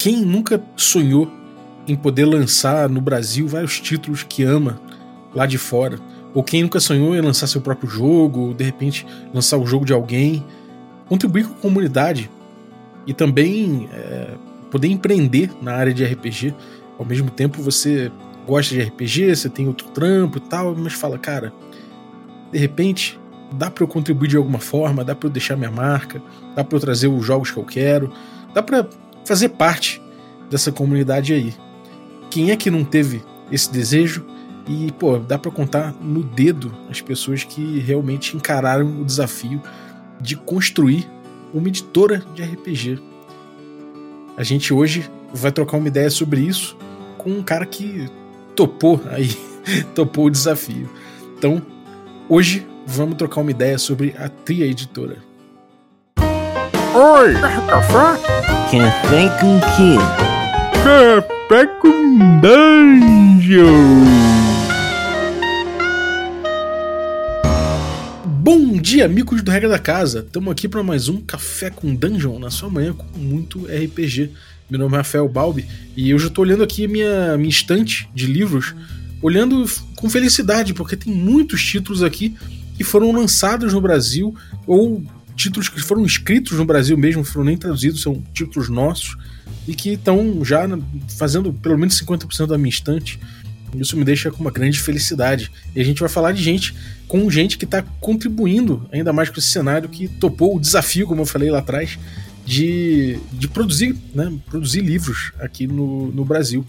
quem nunca sonhou em poder lançar no Brasil vários títulos que ama lá de fora? Ou quem nunca sonhou em lançar seu próprio jogo, ou de repente lançar o jogo de alguém? Contribuir com a comunidade e também é, poder empreender na área de RPG. Ao mesmo tempo, você gosta de RPG, você tem outro trampo e tal, mas fala, cara, de repente dá para eu contribuir de alguma forma, dá para eu deixar minha marca, dá para eu trazer os jogos que eu quero, dá para fazer parte dessa comunidade aí. Quem é que não teve esse desejo? E, pô, dá para contar no dedo as pessoas que realmente encararam o desafio de construir uma editora de RPG. A gente hoje vai trocar uma ideia sobre isso com um cara que topou aí, topou o desafio. Então, hoje vamos trocar uma ideia sobre a Tria Editora. Oi, café? Café com quê? Café com dungeon! Bom dia, amigos do Regra da Casa! Estamos aqui para mais um Café com Dungeon na sua manhã com muito RPG. Meu nome é Rafael Balbi e eu já estou olhando aqui a minha, minha estante de livros, olhando com felicidade, porque tem muitos títulos aqui que foram lançados no Brasil ou títulos que foram escritos no Brasil mesmo, foram nem traduzidos, são títulos nossos e que estão já fazendo pelo menos 50% da minha estante. Isso me deixa com uma grande felicidade. E a gente vai falar de gente, com gente que está contribuindo ainda mais com esse cenário, que topou o desafio, como eu falei lá atrás, de, de produzir, né, produzir livros aqui no, no Brasil.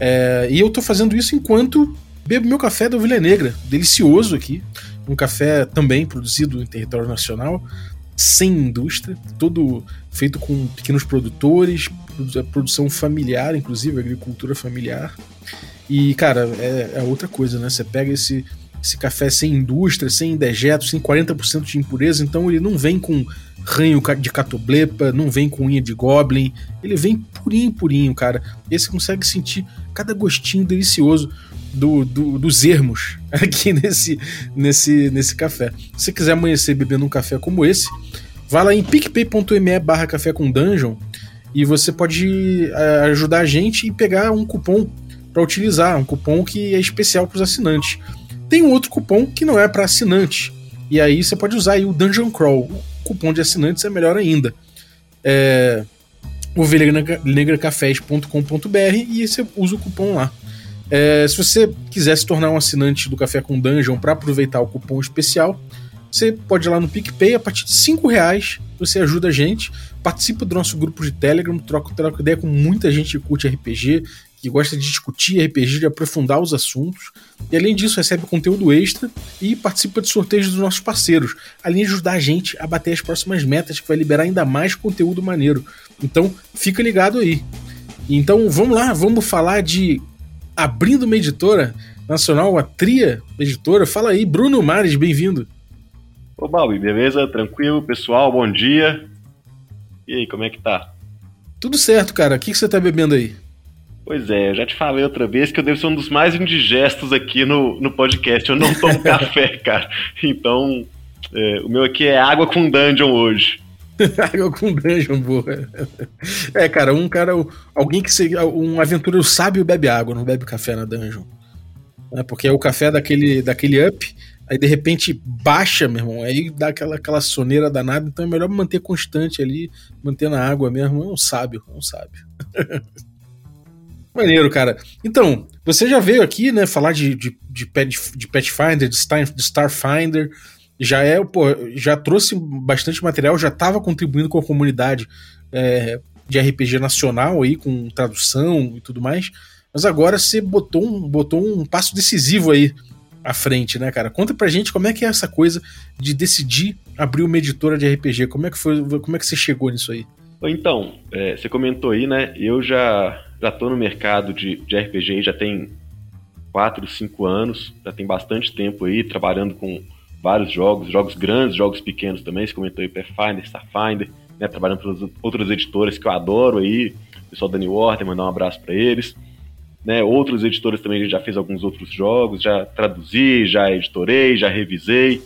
É, e eu estou fazendo isso enquanto bebo meu café da Ovelha Negra, delicioso aqui. Um café também produzido em território nacional, sem indústria, todo feito com pequenos produtores, produção familiar, inclusive agricultura familiar. E, cara, é, é outra coisa, né? Você pega esse, esse café sem indústria, sem dejetos, sem 40% de impureza, então ele não vem com ranho de catoblepa, não vem com unha de goblin, ele vem purinho, purinho, cara. E você consegue sentir cada gostinho delicioso do, do, dos ermos aqui nesse, nesse, nesse café. Se quiser amanhecer bebendo um café como esse, vá lá em picpay.me barra café com dungeon e você pode uh, ajudar a gente e pegar um cupom para utilizar, um cupom que é especial para os assinantes. Tem um outro cupom que não é para assinante, e aí você pode usar aí o Dungeon Crawl. O cupom de assinantes é melhor ainda. É ovelhanegracafés.com.br e você usa o cupom lá. É, se você quiser se tornar um assinante do Café com Dungeon para aproveitar o cupom especial, você pode ir lá no PicPay, a partir de 5 reais você ajuda a gente, participa do nosso grupo de Telegram, troca, troca ideia com muita gente que curte RPG, que gosta de discutir RPG, de aprofundar os assuntos. E além disso, recebe conteúdo extra e participa de sorteios dos nossos parceiros, além de ajudar a gente a bater as próximas metas, que vai liberar ainda mais conteúdo maneiro. Então, fica ligado aí. Então, vamos lá, vamos falar de abrindo uma editora nacional, a Tria Editora. Fala aí, Bruno Mares, bem-vindo. Ô, Balbi, beleza? Tranquilo, pessoal? Bom dia. E aí, como é que tá? Tudo certo, cara. O que, que você tá bebendo aí? Pois é, eu já te falei outra vez que eu devo ser um dos mais indigestos aqui no, no podcast. Eu não tomo café, cara. Então, é, o meu aqui é água com dungeon hoje. água com dungeon, boa. É, cara, um cara, alguém que seja um aventureiro sábio bebe água, não bebe café na dungeon. É, porque é o café daquele, daquele up, aí de repente baixa, meu irmão, aí dá aquela, aquela soneira danada, então é melhor manter constante ali, manter na água mesmo. É um sábio, é um sábio. Maneiro, cara. Então, você já veio aqui, né, falar de, de, de, de Pathfinder, de, Star, de Starfinder, já é, pô, já trouxe bastante material, já estava contribuindo com a comunidade é, de RPG nacional aí, com tradução e tudo mais, mas agora você botou um, botou um passo decisivo aí à frente, né, cara? Conta pra gente como é que é essa coisa de decidir abrir uma editora de RPG, como é que foi, como é que você chegou nisso aí? Então, é, você comentou aí, né? Eu já já estou no mercado de, de RPG já tem 4, 5 anos, já tem bastante tempo aí trabalhando com vários jogos, jogos grandes, jogos pequenos também. Você comentou aí Pathfinder, Starfinder, né? Trabalhando para outras editoras que eu adoro aí, o pessoal da New Order, mandar um abraço para eles. Né, outros editores também a gente já fez alguns outros jogos, já traduzi, já editorei, já revisei.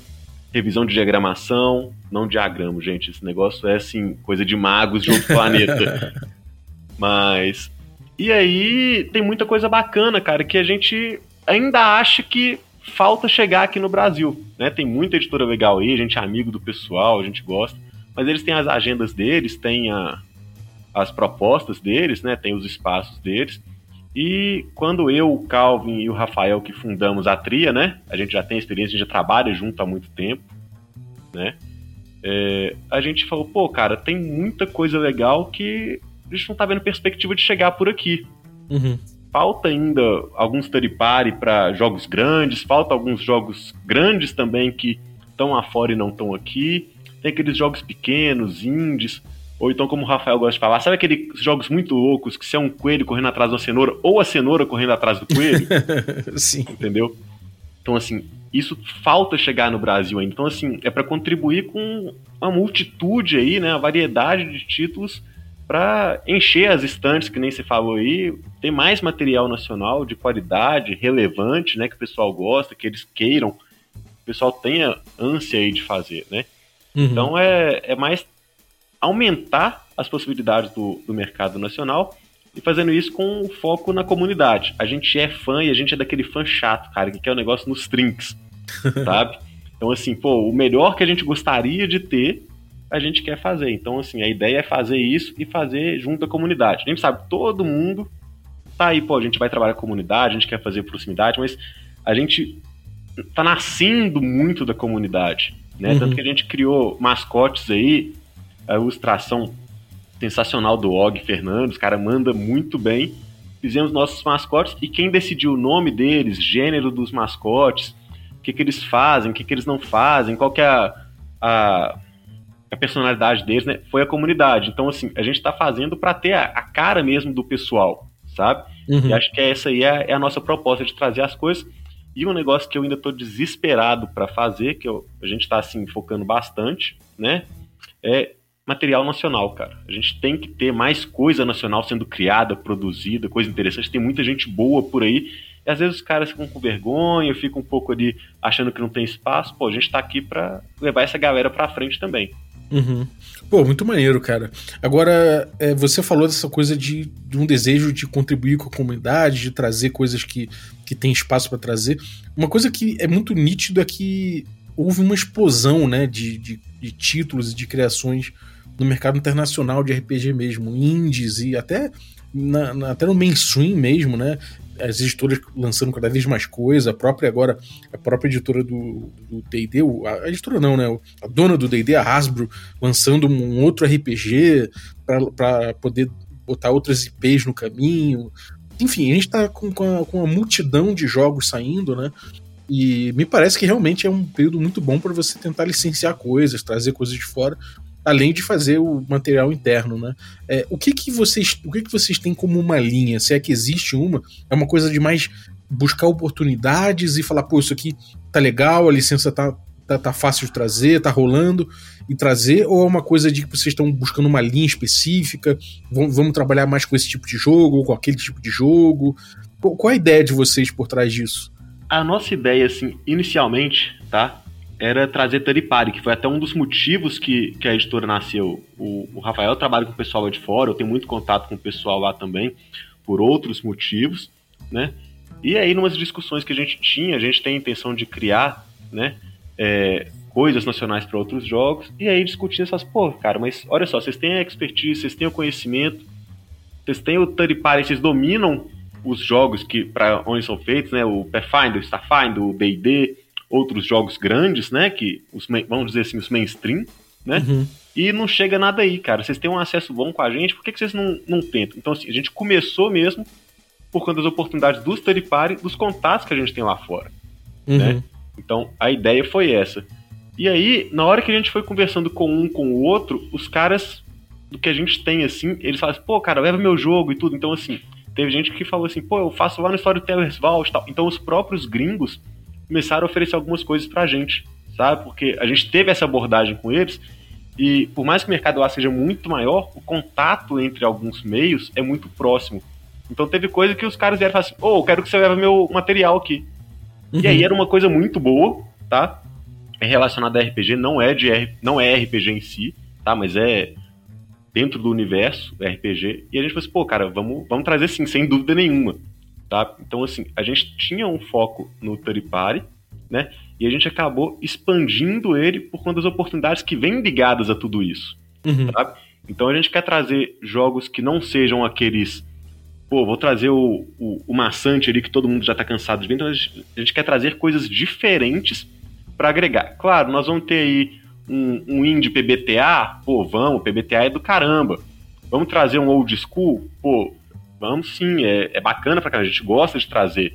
Revisão de diagramação, não diagramo, gente. Esse negócio é assim, coisa de magos de outro planeta. Mas. E aí tem muita coisa bacana, cara, que a gente ainda acha que falta chegar aqui no Brasil. Né? Tem muita editora legal aí, a gente é amigo do pessoal, a gente gosta. Mas eles têm as agendas deles, têm a, as propostas deles, né? Tem os espaços deles. E quando eu, o Calvin e o Rafael que fundamos a Tria, né? A gente já tem experiência, a gente já trabalha junto há muito tempo, né? É, a gente falou, pô, cara, tem muita coisa legal que a gente não tá vendo perspectiva de chegar por aqui. Uhum. Falta ainda alguns third party para jogos grandes, falta alguns jogos grandes também que estão afora e não estão aqui. Tem aqueles jogos pequenos, indies, ou então, como o Rafael gosta de falar, sabe aqueles jogos muito loucos que se é um coelho correndo atrás da cenoura ou a cenoura correndo atrás do coelho? Sim. Entendeu? Então, assim, isso falta chegar no Brasil ainda. Então, assim, é para contribuir com uma multitude aí, né, a variedade de títulos para encher as estantes, que nem se falou aí, ter mais material nacional de qualidade, relevante, né, que o pessoal gosta, que eles queiram, o pessoal tenha ânsia aí de fazer, né? Uhum. Então é, é mais aumentar as possibilidades do, do mercado nacional e fazendo isso com foco na comunidade. A gente é fã e a gente é daquele fã chato, cara, que quer o negócio nos trinks, sabe? Então, assim, pô, o melhor que a gente gostaria de ter, a gente quer fazer. Então, assim, a ideia é fazer isso e fazer junto à comunidade. A gente sabe, todo mundo tá aí, pô, a gente vai trabalhar com a comunidade, a gente quer fazer proximidade, mas a gente tá nascendo muito da comunidade, né? Uhum. Tanto que a gente criou mascotes aí a ilustração sensacional do Og Fernandes, o cara manda muito bem. Fizemos nossos mascotes e quem decidiu o nome deles, gênero dos mascotes, o que, que eles fazem, o que, que eles não fazem, qual que é a, a, a personalidade deles, né? Foi a comunidade. Então, assim, a gente está fazendo para ter a, a, cara mesmo do pessoal, sabe? Uhum. E acho que essa aí é, é, a nossa proposta de trazer as coisas. E um negócio que eu ainda estou desesperado para fazer, que eu, a gente está assim focando bastante, né? É material nacional, cara. A gente tem que ter mais coisa nacional sendo criada, produzida, coisa interessante. Tem muita gente boa por aí. E às vezes os caras ficam com vergonha, ficam um pouco ali achando que não tem espaço. Pô, a gente tá aqui para levar essa galera pra frente também. Uhum. Pô, muito maneiro, cara. Agora, é, você falou dessa coisa de, de, um desejo de contribuir com a comunidade, de trazer coisas que, que tem espaço para trazer. Uma coisa que é muito nítido é que houve uma explosão né, de, de, de títulos e de criações no mercado internacional de RPG mesmo, indies e até, na, na, até no mainstream mesmo, né? As editoras lançando cada vez mais coisa, a própria agora, a própria editora do D&D, a editora não, né? A dona do D&D, a Hasbro, lançando um outro RPG para poder botar outras IPs no caminho. Enfim, a gente tá com, com, a, com uma multidão de jogos saindo, né? E me parece que realmente é um período muito bom para você tentar licenciar coisas, trazer coisas de fora, além de fazer o material interno, né? É, o que que vocês, o que que vocês têm como uma linha? Se é que existe uma, é uma coisa de mais buscar oportunidades e falar, pô, isso aqui tá legal, a licença tá, tá, tá fácil de trazer, tá rolando e trazer, ou é uma coisa de que vocês estão buscando uma linha específica, vamos, vamos trabalhar mais com esse tipo de jogo, ou com aquele tipo de jogo? Qual a ideia de vocês por trás disso? A nossa ideia, assim, inicialmente, tá? Era trazer Taripari, que foi até um dos motivos que, que a editora nasceu. O, o Rafael trabalha com o pessoal lá de fora, eu tenho muito contato com o pessoal lá também, por outros motivos, né? E aí, numas discussões que a gente tinha, a gente tem a intenção de criar, né? É, coisas nacionais para outros jogos, e aí discutindo essas, pô, cara, mas olha só, vocês têm a expertise, vocês têm o conhecimento, vocês têm o Taripari, vocês dominam os jogos que para onde são feitos, né? O Pathfinder, o Starfinder, o D&D, outros jogos grandes, né? Que os, vamos dizer assim, os mainstream, né? Uhum. E não chega nada aí, cara. Vocês têm um acesso bom com a gente, por que, que vocês não, não tentam? Então, assim, a gente começou mesmo por conta das oportunidades dos third party, dos contatos que a gente tem lá fora, uhum. né? Então, a ideia foi essa. E aí, na hora que a gente foi conversando com um com o outro, os caras do que a gente tem, assim, eles falam assim, pô, cara, leva meu jogo e tudo. Então, assim, teve gente que falou assim, pô, eu faço lá no Storytellers Vault e tal. Então, os próprios gringos começaram a oferecer algumas coisas pra gente, sabe? Porque a gente teve essa abordagem com eles e por mais que o mercado lá seja muito maior, o contato entre alguns meios é muito próximo. Então teve coisa que os caras vieram e falaram assim, ô, oh, eu quero que você leve meu material aqui. Uhum. E aí era uma coisa muito boa, tá? É relacionada a RPG, não é de não é RPG em si, tá? Mas é dentro do universo RPG. E a gente falou assim, pô, cara, vamos, vamos trazer sim, sem dúvida nenhuma. Tá? Então, assim, a gente tinha um foco no Third Party, né? E a gente acabou expandindo ele por conta das oportunidades que vêm ligadas a tudo isso. Uhum. Sabe? Então a gente quer trazer jogos que não sejam aqueles. Pô, vou trazer o, o, o maçante ali que todo mundo já tá cansado de ver. Então a gente, a gente quer trazer coisas diferentes para agregar. Claro, nós vamos ter aí um, um indie PBTA, pô, vamos, PBTA é do caramba. Vamos trazer um old school? Pô, vamos sim, é, é bacana pra cá, a gente gosta de trazer.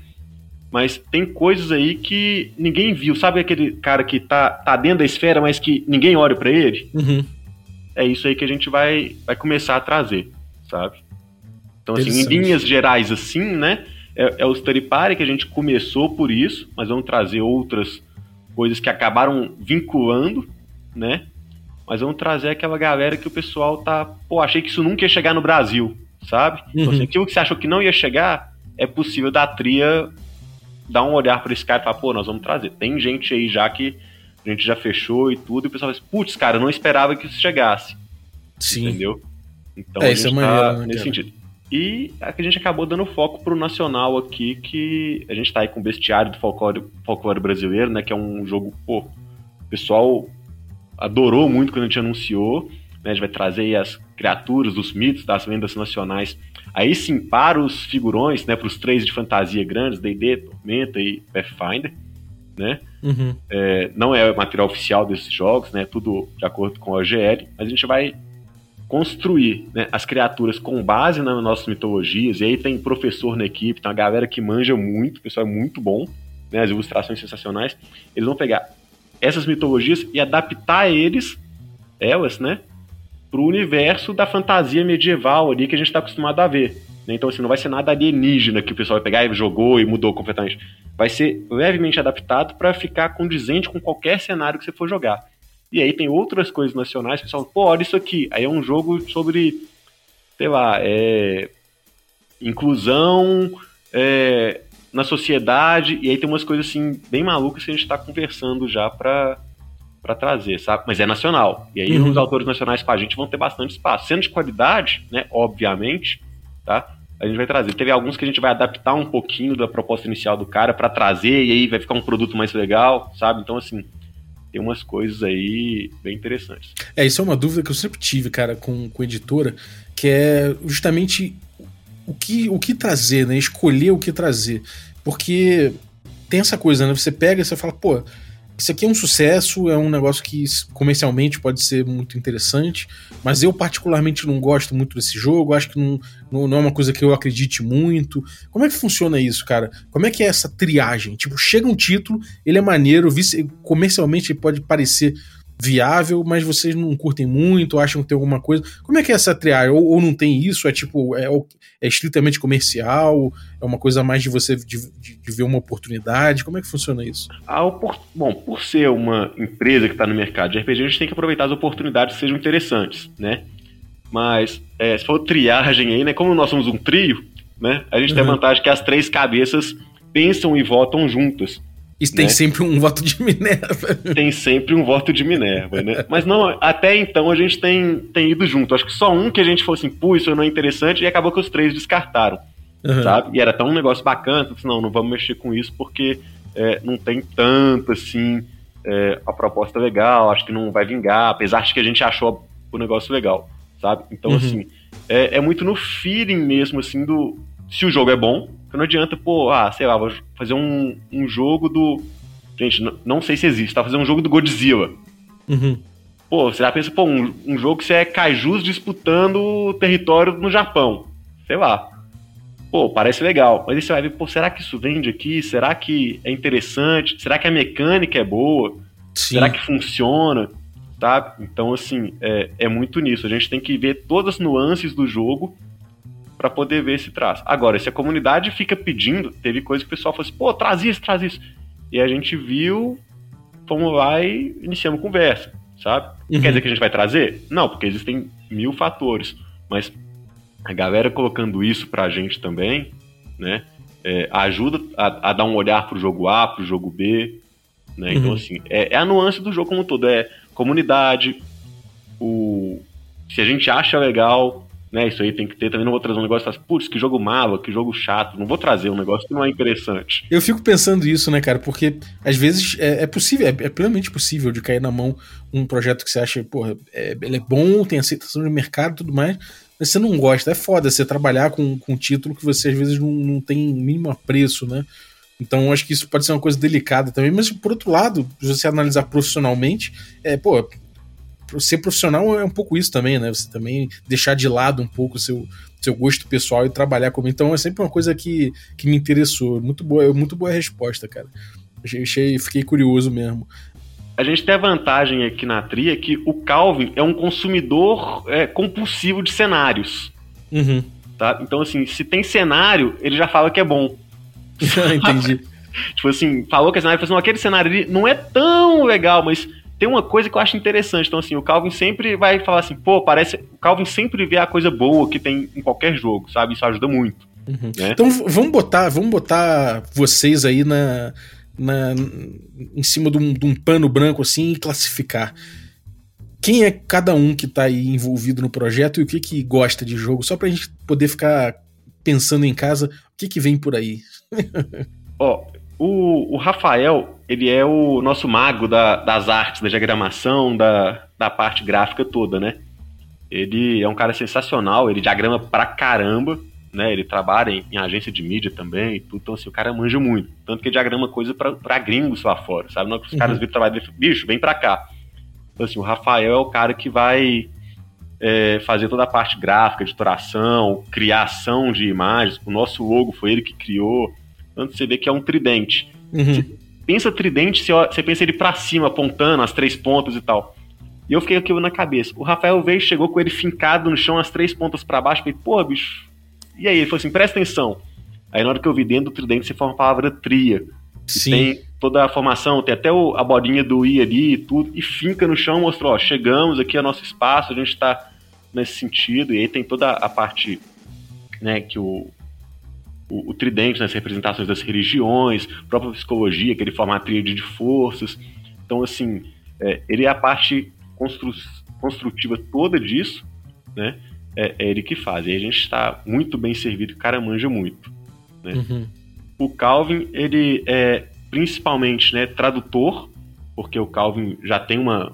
Mas tem coisas aí que ninguém viu. Sabe aquele cara que tá, tá dentro da esfera, mas que ninguém olha para ele? Uhum. É isso aí que a gente vai, vai começar a trazer, sabe? Então, assim, em linhas gerais, assim, né? É, é o Study Party que a gente começou por isso, mas vamos trazer outras coisas que acabaram vinculando, né? Mas vamos trazer aquela galera que o pessoal tá. Pô, achei que isso nunca ia chegar no Brasil, sabe? Então, Uhum. assim, aquilo que você achou que não ia chegar, é possível da tria dar um olhar para esse cara e falar, pô, nós vamos trazer. Tem gente aí já que a gente já fechou e tudo, e o pessoal fala assim, putz, cara, eu não esperava que isso chegasse. Sim. Entendeu? Então É, a isso gente é tá maneiro, né, nesse sentido. E a gente acabou dando foco pro nacional aqui, que a gente tá aí com o Bestiário do Folclore, folclore Brasileiro, né? Que é um jogo, pô, o pessoal adorou muito quando a gente anunciou. Né, a gente vai trazer aí as criaturas, os mitos das lendas nacionais. Aí sim, para os figurões, né? Pros três de fantasia grandes, D&D, Tormenta e Pathfinder, né? Uhum. É, não é material oficial desses jogos, né? Tudo de acordo com a OGL, mas a gente vai construir né, as criaturas com base nas nossas mitologias. E aí tem professor na equipe, tem uma galera que manja muito, o pessoal é muito bom, né? As ilustrações sensacionais. Eles vão pegar essas mitologias e adaptar eles, elas, né? Pro universo da fantasia medieval ali que a gente está acostumado a ver. né? Então, assim, não vai ser nada alienígena que o pessoal vai pegar e jogou e mudou completamente vai ser levemente adaptado para ficar condizente com qualquer cenário que você for jogar. E aí tem outras coisas nacionais que pessoal, pô, olha isso aqui. Aí é um jogo sobre, sei lá, é, inclusão é, na sociedade. E aí tem umas coisas assim bem malucas que a gente está conversando já para para trazer, sabe? Mas é nacional. E aí Uhum. os autores nacionais com a gente vão ter bastante espaço. Sendo de qualidade, né? Obviamente, tá? A gente vai trazer. Teve alguns que a gente vai adaptar um pouquinho da proposta inicial do cara para trazer e aí vai ficar um produto mais legal, sabe? Então assim, tem umas coisas aí bem interessantes. É, isso é uma dúvida que eu sempre tive, cara, com, com editora, que é justamente o que, o que trazer, né? Escolher o que trazer. Porque tem essa coisa, né? Você pega e você fala, pô, isso aqui é um sucesso, é um negócio que comercialmente pode ser muito interessante, mas eu particularmente não gosto muito desse jogo, acho que não, não, é uma coisa que eu acredite muito. Como é que funciona isso, cara? Como é que é essa triagem? Tipo, chega um título, ele é maneiro, comercialmente ele pode parecer viável, mas vocês não curtem muito, acham que tem alguma coisa. Como é que é essa triagem? Ou, ou não tem isso? É tipo, é, é estritamente comercial? É uma coisa mais de você de, de- de ver uma oportunidade? Como é que funciona isso? A opor- Bom, por ser uma empresa que está no mercado de RPG, a gente tem que aproveitar as oportunidades que sejam interessantes, né? Mas, é, se for triagem aí, né? Como nós somos um trio, né? A gente tem a Uhum. vantagem que as três cabeças pensam e votam juntas. Isso tem Né? sempre um voto de Minerva. Tem sempre um voto de Minerva, né? Mas não, até então a gente tem, tem ido junto. Acho que só um que a gente falou assim, pô, isso não é interessante, e acabou que os três descartaram. Uhum. sabe? E era tão um negócio bacana, eu disse, não, não vamos mexer com isso porque é, não tem tanto assim é, a proposta legal, acho que não vai vingar, apesar de que a gente achou o negócio legal, sabe? Então, Uhum. assim, é, é muito no feeling mesmo, assim, do se o jogo é bom, que não adianta, pô, ah, sei lá, vou fazer um, um jogo do. Gente, não sei se existe, tá? Fazer um jogo do Godzilla. Uhum. Pô, você já pensa, pô, um, um jogo que você é kaijus disputando o território no Japão. Sei lá. Pô, parece legal. Mas aí você vai ver, pô, será que isso vende aqui? Será que é interessante? Será que a mecânica é boa? Sim. Será que funciona? Sabe? Então, assim, é, é muito nisso. A gente tem que ver todas as nuances do jogo para poder ver esse traço. Agora, se a comunidade fica pedindo, teve coisa que o pessoal falou assim, pô, traz isso, traz isso. E a gente viu, fomos lá e iniciamos conversa, sabe? Uhum. Quer dizer que a gente vai trazer? Não, porque existem mil fatores. Mas a galera colocando isso pra gente também, né? é, ajuda a, a dar um olhar pro jogo A, pro jogo B. Né? Então, Uhum. assim, é, é a nuance do jogo como um todo. É comunidade, o se a gente acha legal, né? Isso aí tem que ter. Também não vou trazer um negócio e falar, putz, que jogo malo, que jogo chato. Não vou trazer um negócio que não é interessante. Eu fico pensando isso, né, cara? Porque às vezes é, é possível, é, é, plenamente possível de cair na mão um projeto que você acha, porra, é, ele é bom, tem aceitação de mercado e tudo mais, mas você não gosta. É foda você trabalhar com, com um título que você às vezes não, não tem mínimo apreço, né? Então acho que isso pode ser uma coisa delicada também, mas por outro lado, se você analisar profissionalmente, é, pô, ser profissional é um pouco isso também, né? Você também deixar de lado um pouco o seu, seu gosto pessoal e trabalhar como. Então é sempre uma coisa que, que me interessou. Muito boa, muito boa resposta, cara. Achei, fiquei curioso mesmo. A gente tem a vantagem aqui na Tria que o Calvin é um consumidor é, compulsivo de cenários. Uhum. Tá? Então, assim, se tem cenário, ele já fala que é bom. Entendi. tipo assim, falou que é cenário, falou assim, aquele cenário ali não é tão legal, mas tem uma coisa que eu acho interessante. Então, assim, o Calvin sempre vai falar assim, pô, parece. O Calvin sempre vê a coisa boa que tem em qualquer jogo, sabe? Isso ajuda muito. Uhum. Né? Então vamos botar, vamos botar vocês aí na, na em cima de um, de um, pano branco assim e classificar. Quem é cada um que tá aí envolvido no projeto e o que que gosta de jogo, só pra gente poder ficar pensando em casa, o que que vem por aí? Ó, o, o, Rafael, ele é o nosso mago da, das artes, da diagramação, da, da parte gráfica toda, né? Ele é um cara sensacional, ele diagrama pra caramba, né? Ele trabalha em, em agência de mídia também tudo, então assim, o cara manja muito. Tanto que ele diagrama coisa pra, pra gringos lá fora, sabe? Não é os uhum. caras viram trabalho dele, bicho, vem pra cá. Então assim, o Rafael é o cara que vai é, fazer toda a parte gráfica, editoração, criação de imagens. O nosso logo foi ele que criou. Tanto você vê que é um tridente. Uhum. pensa tridente, você, pensa ele para cima, apontando as três pontas e tal. E eu fiquei aqui na cabeça. O Rafael veio chegou com ele fincado no chão, as três pontas para baixo. Falei, porra, bicho. E aí? Ele falou assim: presta atenção. Aí na hora que eu vi dentro do tridente, você forma a palavra tria. Sim. Tem toda a formação, tem até o, a bodinha do I ali e tudo. E finca no chão, mostrou: ó, chegamos aqui ao nosso espaço, a gente tá nesse sentido. E aí tem toda a parte né, que o, o, o tridente nas representações das religiões, própria psicologia, que ele forma a tríade de forças. Então, assim, é, ele é a parte constru, construtiva toda disso, né? É, é, ele que faz. E a gente está muito bem servido, o cara manja muito. Né? Uhum. O Calvin, ele é principalmente né, tradutor, porque o Calvin já tem uma,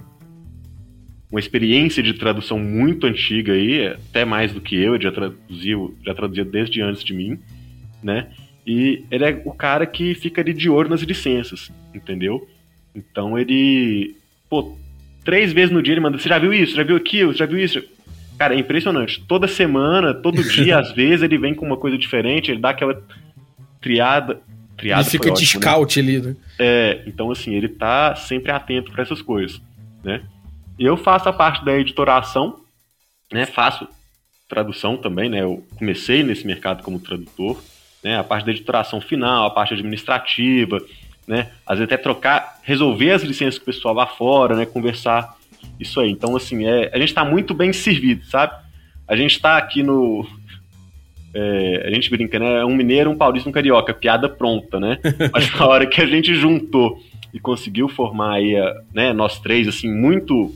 uma experiência de tradução muito antiga aí, até mais do que eu, ele já traduziu, já traduziu desde antes de mim né? E ele é o cara que fica ali de olho nas licenças, entendeu? Então ele, pô, três vezes no dia ele manda, você já viu isso? Já viu aquilo? Já viu isso? Cara, é impressionante. Toda semana, todo dia, às vezes, ele vem com uma coisa diferente, ele dá aquela triada. triada ele fica de ótimo, né? scout né? ali, né? É, então assim, ele tá sempre atento para essas coisas, né? Eu faço a parte da editoração, né? Faço tradução também, né? Eu comecei nesse mercado como tradutor né? A parte da editoração final, a parte administrativa, né? Às vezes até trocar, resolver as licenças com o pessoal lá fora, né? Conversar isso aí. Então, assim, é, a gente está muito bem servido, sabe? A gente está aqui no. É, a gente brinca, né? Um mineiro, um paulista, um carioca, piada pronta, né? Mas na hora que a gente juntou e conseguiu formar aí, né, nós três, assim, muito.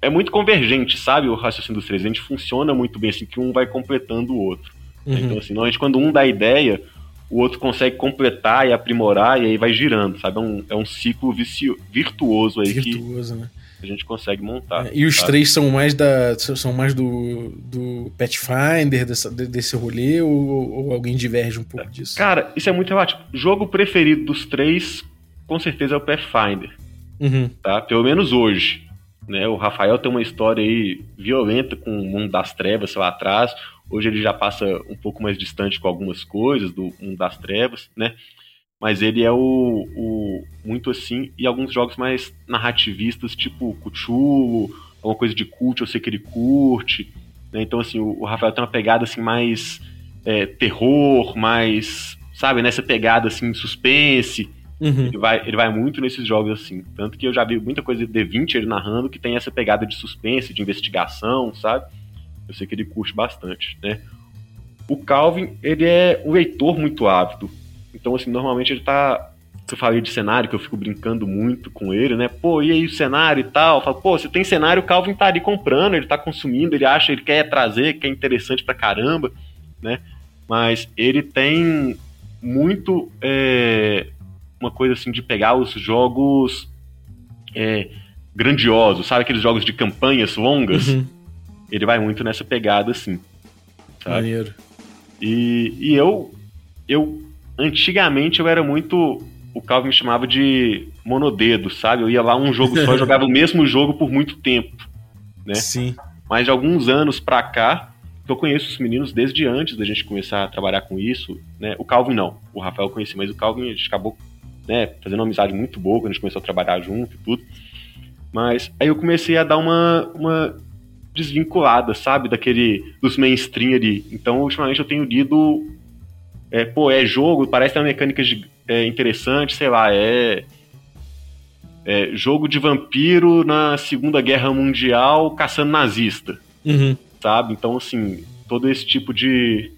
É muito convergente, sabe? O raciocínio dos três. A gente funciona muito bem, assim, que um vai completando o outro. Uhum. Então, assim, normalmente quando um dá ideia, o outro consegue completar e aprimorar e aí vai girando, sabe? É um, é um ciclo vicio, virtuoso aí virtuoso, que né? a gente consegue montar. É, e os sabe? três são mais da são mais do, do Pathfinder, dessa, desse rolê, ou, ou, alguém diverge um pouco disso? Cara, isso é muito relativo. Jogo preferido dos três, com certeza, é o Pathfinder. Uhum. Tá? Pelo menos hoje. Né? O Rafael tem uma história aí violenta com o mundo das trevas lá atrás. Hoje ele já passa um pouco mais distante com algumas coisas do mundo das trevas, né? Mas ele é o, o muito assim, e alguns jogos mais narrativistas, tipo Cthulhu, alguma coisa de cult, eu sei que ele curte. Né? Então, assim, o, o, Rafael tem uma pegada assim mais é, terror, mais, sabe, nessa pegada assim, suspense. Uhum. Ele, vai, ele vai muito nesses jogos assim. Tanto que eu já vi muita coisa de D20 ele narrando que tem essa pegada de suspense, de investigação, sabe? Eu sei que ele curte bastante, né? O Calvin, ele é um leitor muito ávido. Então, assim, normalmente ele tá eu falei de cenário, que eu fico brincando muito com ele, né? Pô, e aí o cenário e tal? Eu falo, pô, você tem cenário, o Calvin tá ali comprando, ele tá consumindo, ele acha, ele quer trazer, que é interessante pra caramba, né? Mas ele tem muito é, uma coisa assim de pegar os jogos é, grandiosos, sabe? Aqueles jogos de campanhas longas. Uhum. Ele vai muito nessa pegada assim. Sabe? Maneiro. E, e eu, eu, antigamente eu era muito. O Calvin me chamava de monodedo, sabe? Eu ia lá um jogo só, jogava o mesmo jogo por muito tempo. Né? Sim. Mas de alguns anos pra cá, eu conheço os meninos desde antes da gente começar a trabalhar com isso, né? O Calvin não, o Rafael eu conheci, mas o Calvin a gente acabou né, fazendo uma amizade muito boa quando a gente começou a trabalhar junto e tudo. Mas aí eu comecei a dar uma, uma desvinculada, sabe, daquele dos mainstream ali. Então, ultimamente eu tenho lido é, pô, é jogo, parece ter uma mecânica de, é, interessante, sei lá, é, é jogo de vampiro na Segunda Guerra Mundial caçando nazista, Uhum. sabe? Então, assim, todo esse tipo de,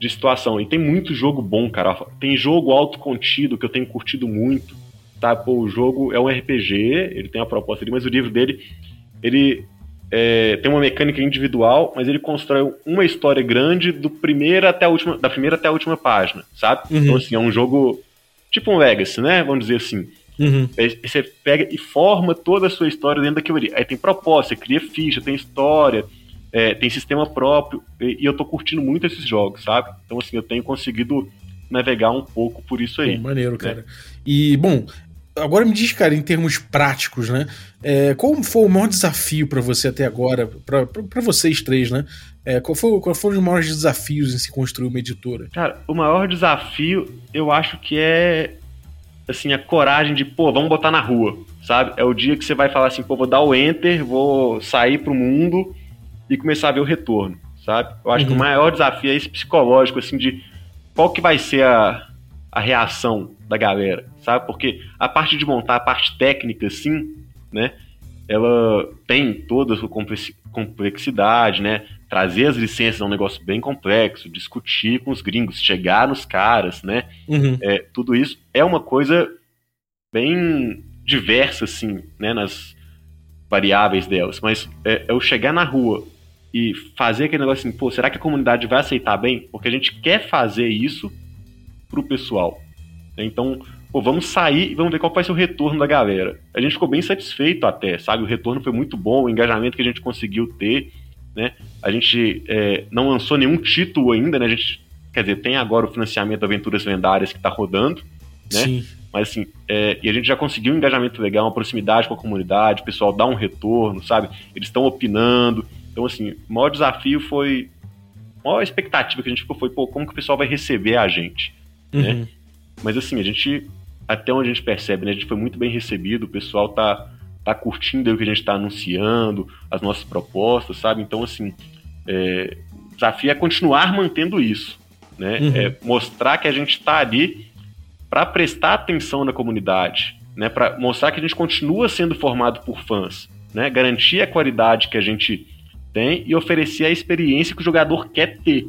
de situação. E tem muito jogo bom, cara. Tem jogo autocontido que eu tenho curtido muito, tá? Pô, o jogo é um RPG, ele tem a proposta ali, mas o livro dele, ele é, tem uma mecânica individual, mas ele constrói uma história grande do primeiro até a última, da primeira até a última página, sabe? Uhum. Então, assim, é um jogo tipo um Legacy, né? Vamos dizer assim. Uhum. Aí Você pega e forma toda a sua história dentro daquilo ali. Aí tem proposta, você cria ficha, tem história, é, tem sistema próprio. E, e eu tô curtindo muito esses jogos, sabe? Então, assim, eu tenho conseguido navegar um pouco por isso aí. Maneiro, cara. E, bom, agora me diz, cara, em termos práticos, né? É, qual foi o maior desafio pra você até agora, pra vocês três, né? É, qual, foi, qual foram os maiores desafios em se construir uma editora? Cara, o maior desafio, eu acho que é assim, a coragem de, pô, vamos botar na rua, sabe? É o dia que você vai falar assim, pô, vou dar o enter, vou sair pro mundo e começar a ver o retorno, sabe? Eu acho que Uhum. o maior desafio é esse psicológico, assim, de qual que vai ser a, a reação da galera, sabe? Porque a parte de montar, a parte técnica, assim, né? Ela tem toda a sua complexi- complexidade, né? Trazer as licenças é um negócio bem complexo, discutir com os gringos, chegar nos caras, né? Uhum. É, tudo isso é uma coisa bem diversa, assim, né, nas variáveis delas. Mas é, é eu chegar na rua e fazer aquele negócio assim, pô, será que a comunidade vai aceitar bem? Porque a gente quer fazer isso pro pessoal. Então, pô, vamos sair e vamos ver qual vai ser o retorno da galera. A gente ficou bem satisfeito até, sabe? O retorno foi muito bom, o engajamento que a gente conseguiu ter, né? A gente é, não lançou nenhum título ainda, né? A gente, quer dizer, tem agora o financiamento da Aventuras Lendárias que tá rodando, né? Sim. Mas assim, é, e a gente já conseguiu um engajamento legal, uma proximidade com a comunidade, o pessoal dá um retorno, sabe? Eles estão opinando. Então, assim, o maior desafio foi. A maior expectativa que a gente ficou foi, pô, como que o pessoal vai receber a gente? Uhum. Mas assim, a gente, até onde a gente percebe, né? A gente foi muito bem recebido, o pessoal tá, tá curtindo o que a gente tá anunciando, as nossas propostas, sabe? Então, assim, é, o desafio é continuar mantendo isso, né? Uhum. É mostrar que a gente tá ali para prestar atenção na comunidade, né? Para mostrar que a gente continua sendo formado por fãs, né? Garantir a qualidade que a gente tem e oferecer a experiência que o jogador quer ter.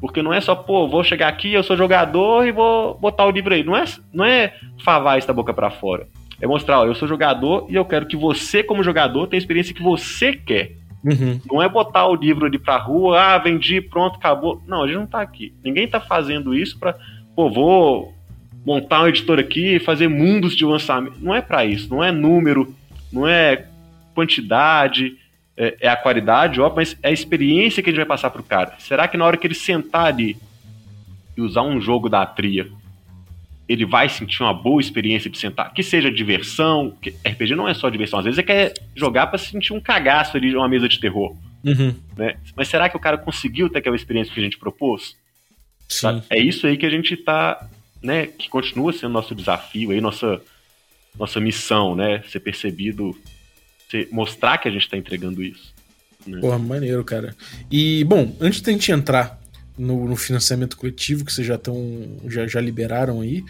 Porque não é só, pô, vou chegar aqui, eu sou jogador e vou botar o livro aí. Não é, não é falar isso da boca para fora. É mostrar, ó, eu sou jogador e eu quero que você, como jogador, tenha a experiência que você quer. Uhum. Não é botar o livro ali pra rua, ah, vendi, pronto, acabou. Não, a gente não tá aqui. Ninguém tá fazendo isso pra, pô, vou montar uma editora aqui e fazer mundos de lançamento. Não é pra isso, não é número, não é quantidade, é, é a qualidade, ó, mas é a experiência que a gente vai passar pro cara. Será que na hora que ele sentar ali e usar um jogo da Atria, ele vai sentir uma boa experiência de sentar? Que seja diversão, que RPG não é só diversão, às vezes é quer jogar pra sentir um cagaço ali de uma mesa de terror. Uhum. Né? Mas será que o cara conseguiu ter aquela experiência que a gente propôs? Sim. É isso aí que a gente tá, né, que continua sendo nosso desafio aí, nossa nossa missão, né, ser percebido, mostrar que a gente tá entregando isso. né? Porra, maneiro, cara. E, bom, antes da gente entrar no, no financiamento coletivo, que vocês já estão. Já, já liberaram aí,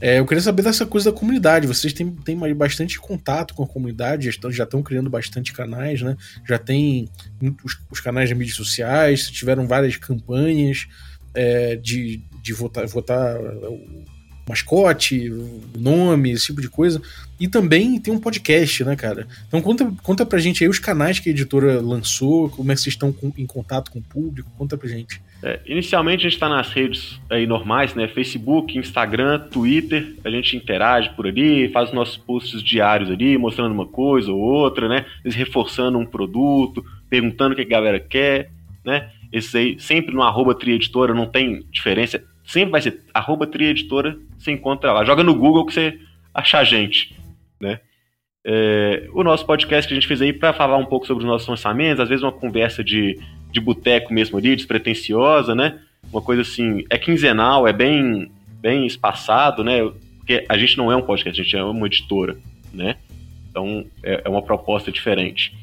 é, eu queria saber dessa coisa da comunidade. Vocês têm, têm bastante contato com a comunidade, já estão, já estão criando bastante canais, né? Já tem os, os canais de mídias sociais, tiveram várias campanhas é, de, de votar, votar mascote, nome, esse tipo de coisa. E também tem um podcast, né, cara? Então conta, conta pra gente aí os canais que a editora lançou, como é que vocês estão com, em contato com o público, conta pra gente. É, inicialmente a gente está nas redes aí normais, né? Facebook, Instagram, Twitter. A gente interage por ali, faz os nossos posts diários ali, mostrando uma coisa ou outra, né? Reforçando um produto, perguntando o que a galera quer, né? Esse aí, sempre no arroba trieditora, não tem diferença. Sempre vai ser arroba trieditora, você encontra lá. Joga no Google que você acha a gente, né? É, o nosso podcast que a gente fez aí para falar um pouco sobre os nossos lançamentos, às vezes uma conversa de, de boteco mesmo ali, despretensiosa, né? Uma coisa assim, é quinzenal, é bem, bem espaçado, né? Porque a gente não é um podcast, a gente é uma editora, né? Então é, é uma proposta diferente.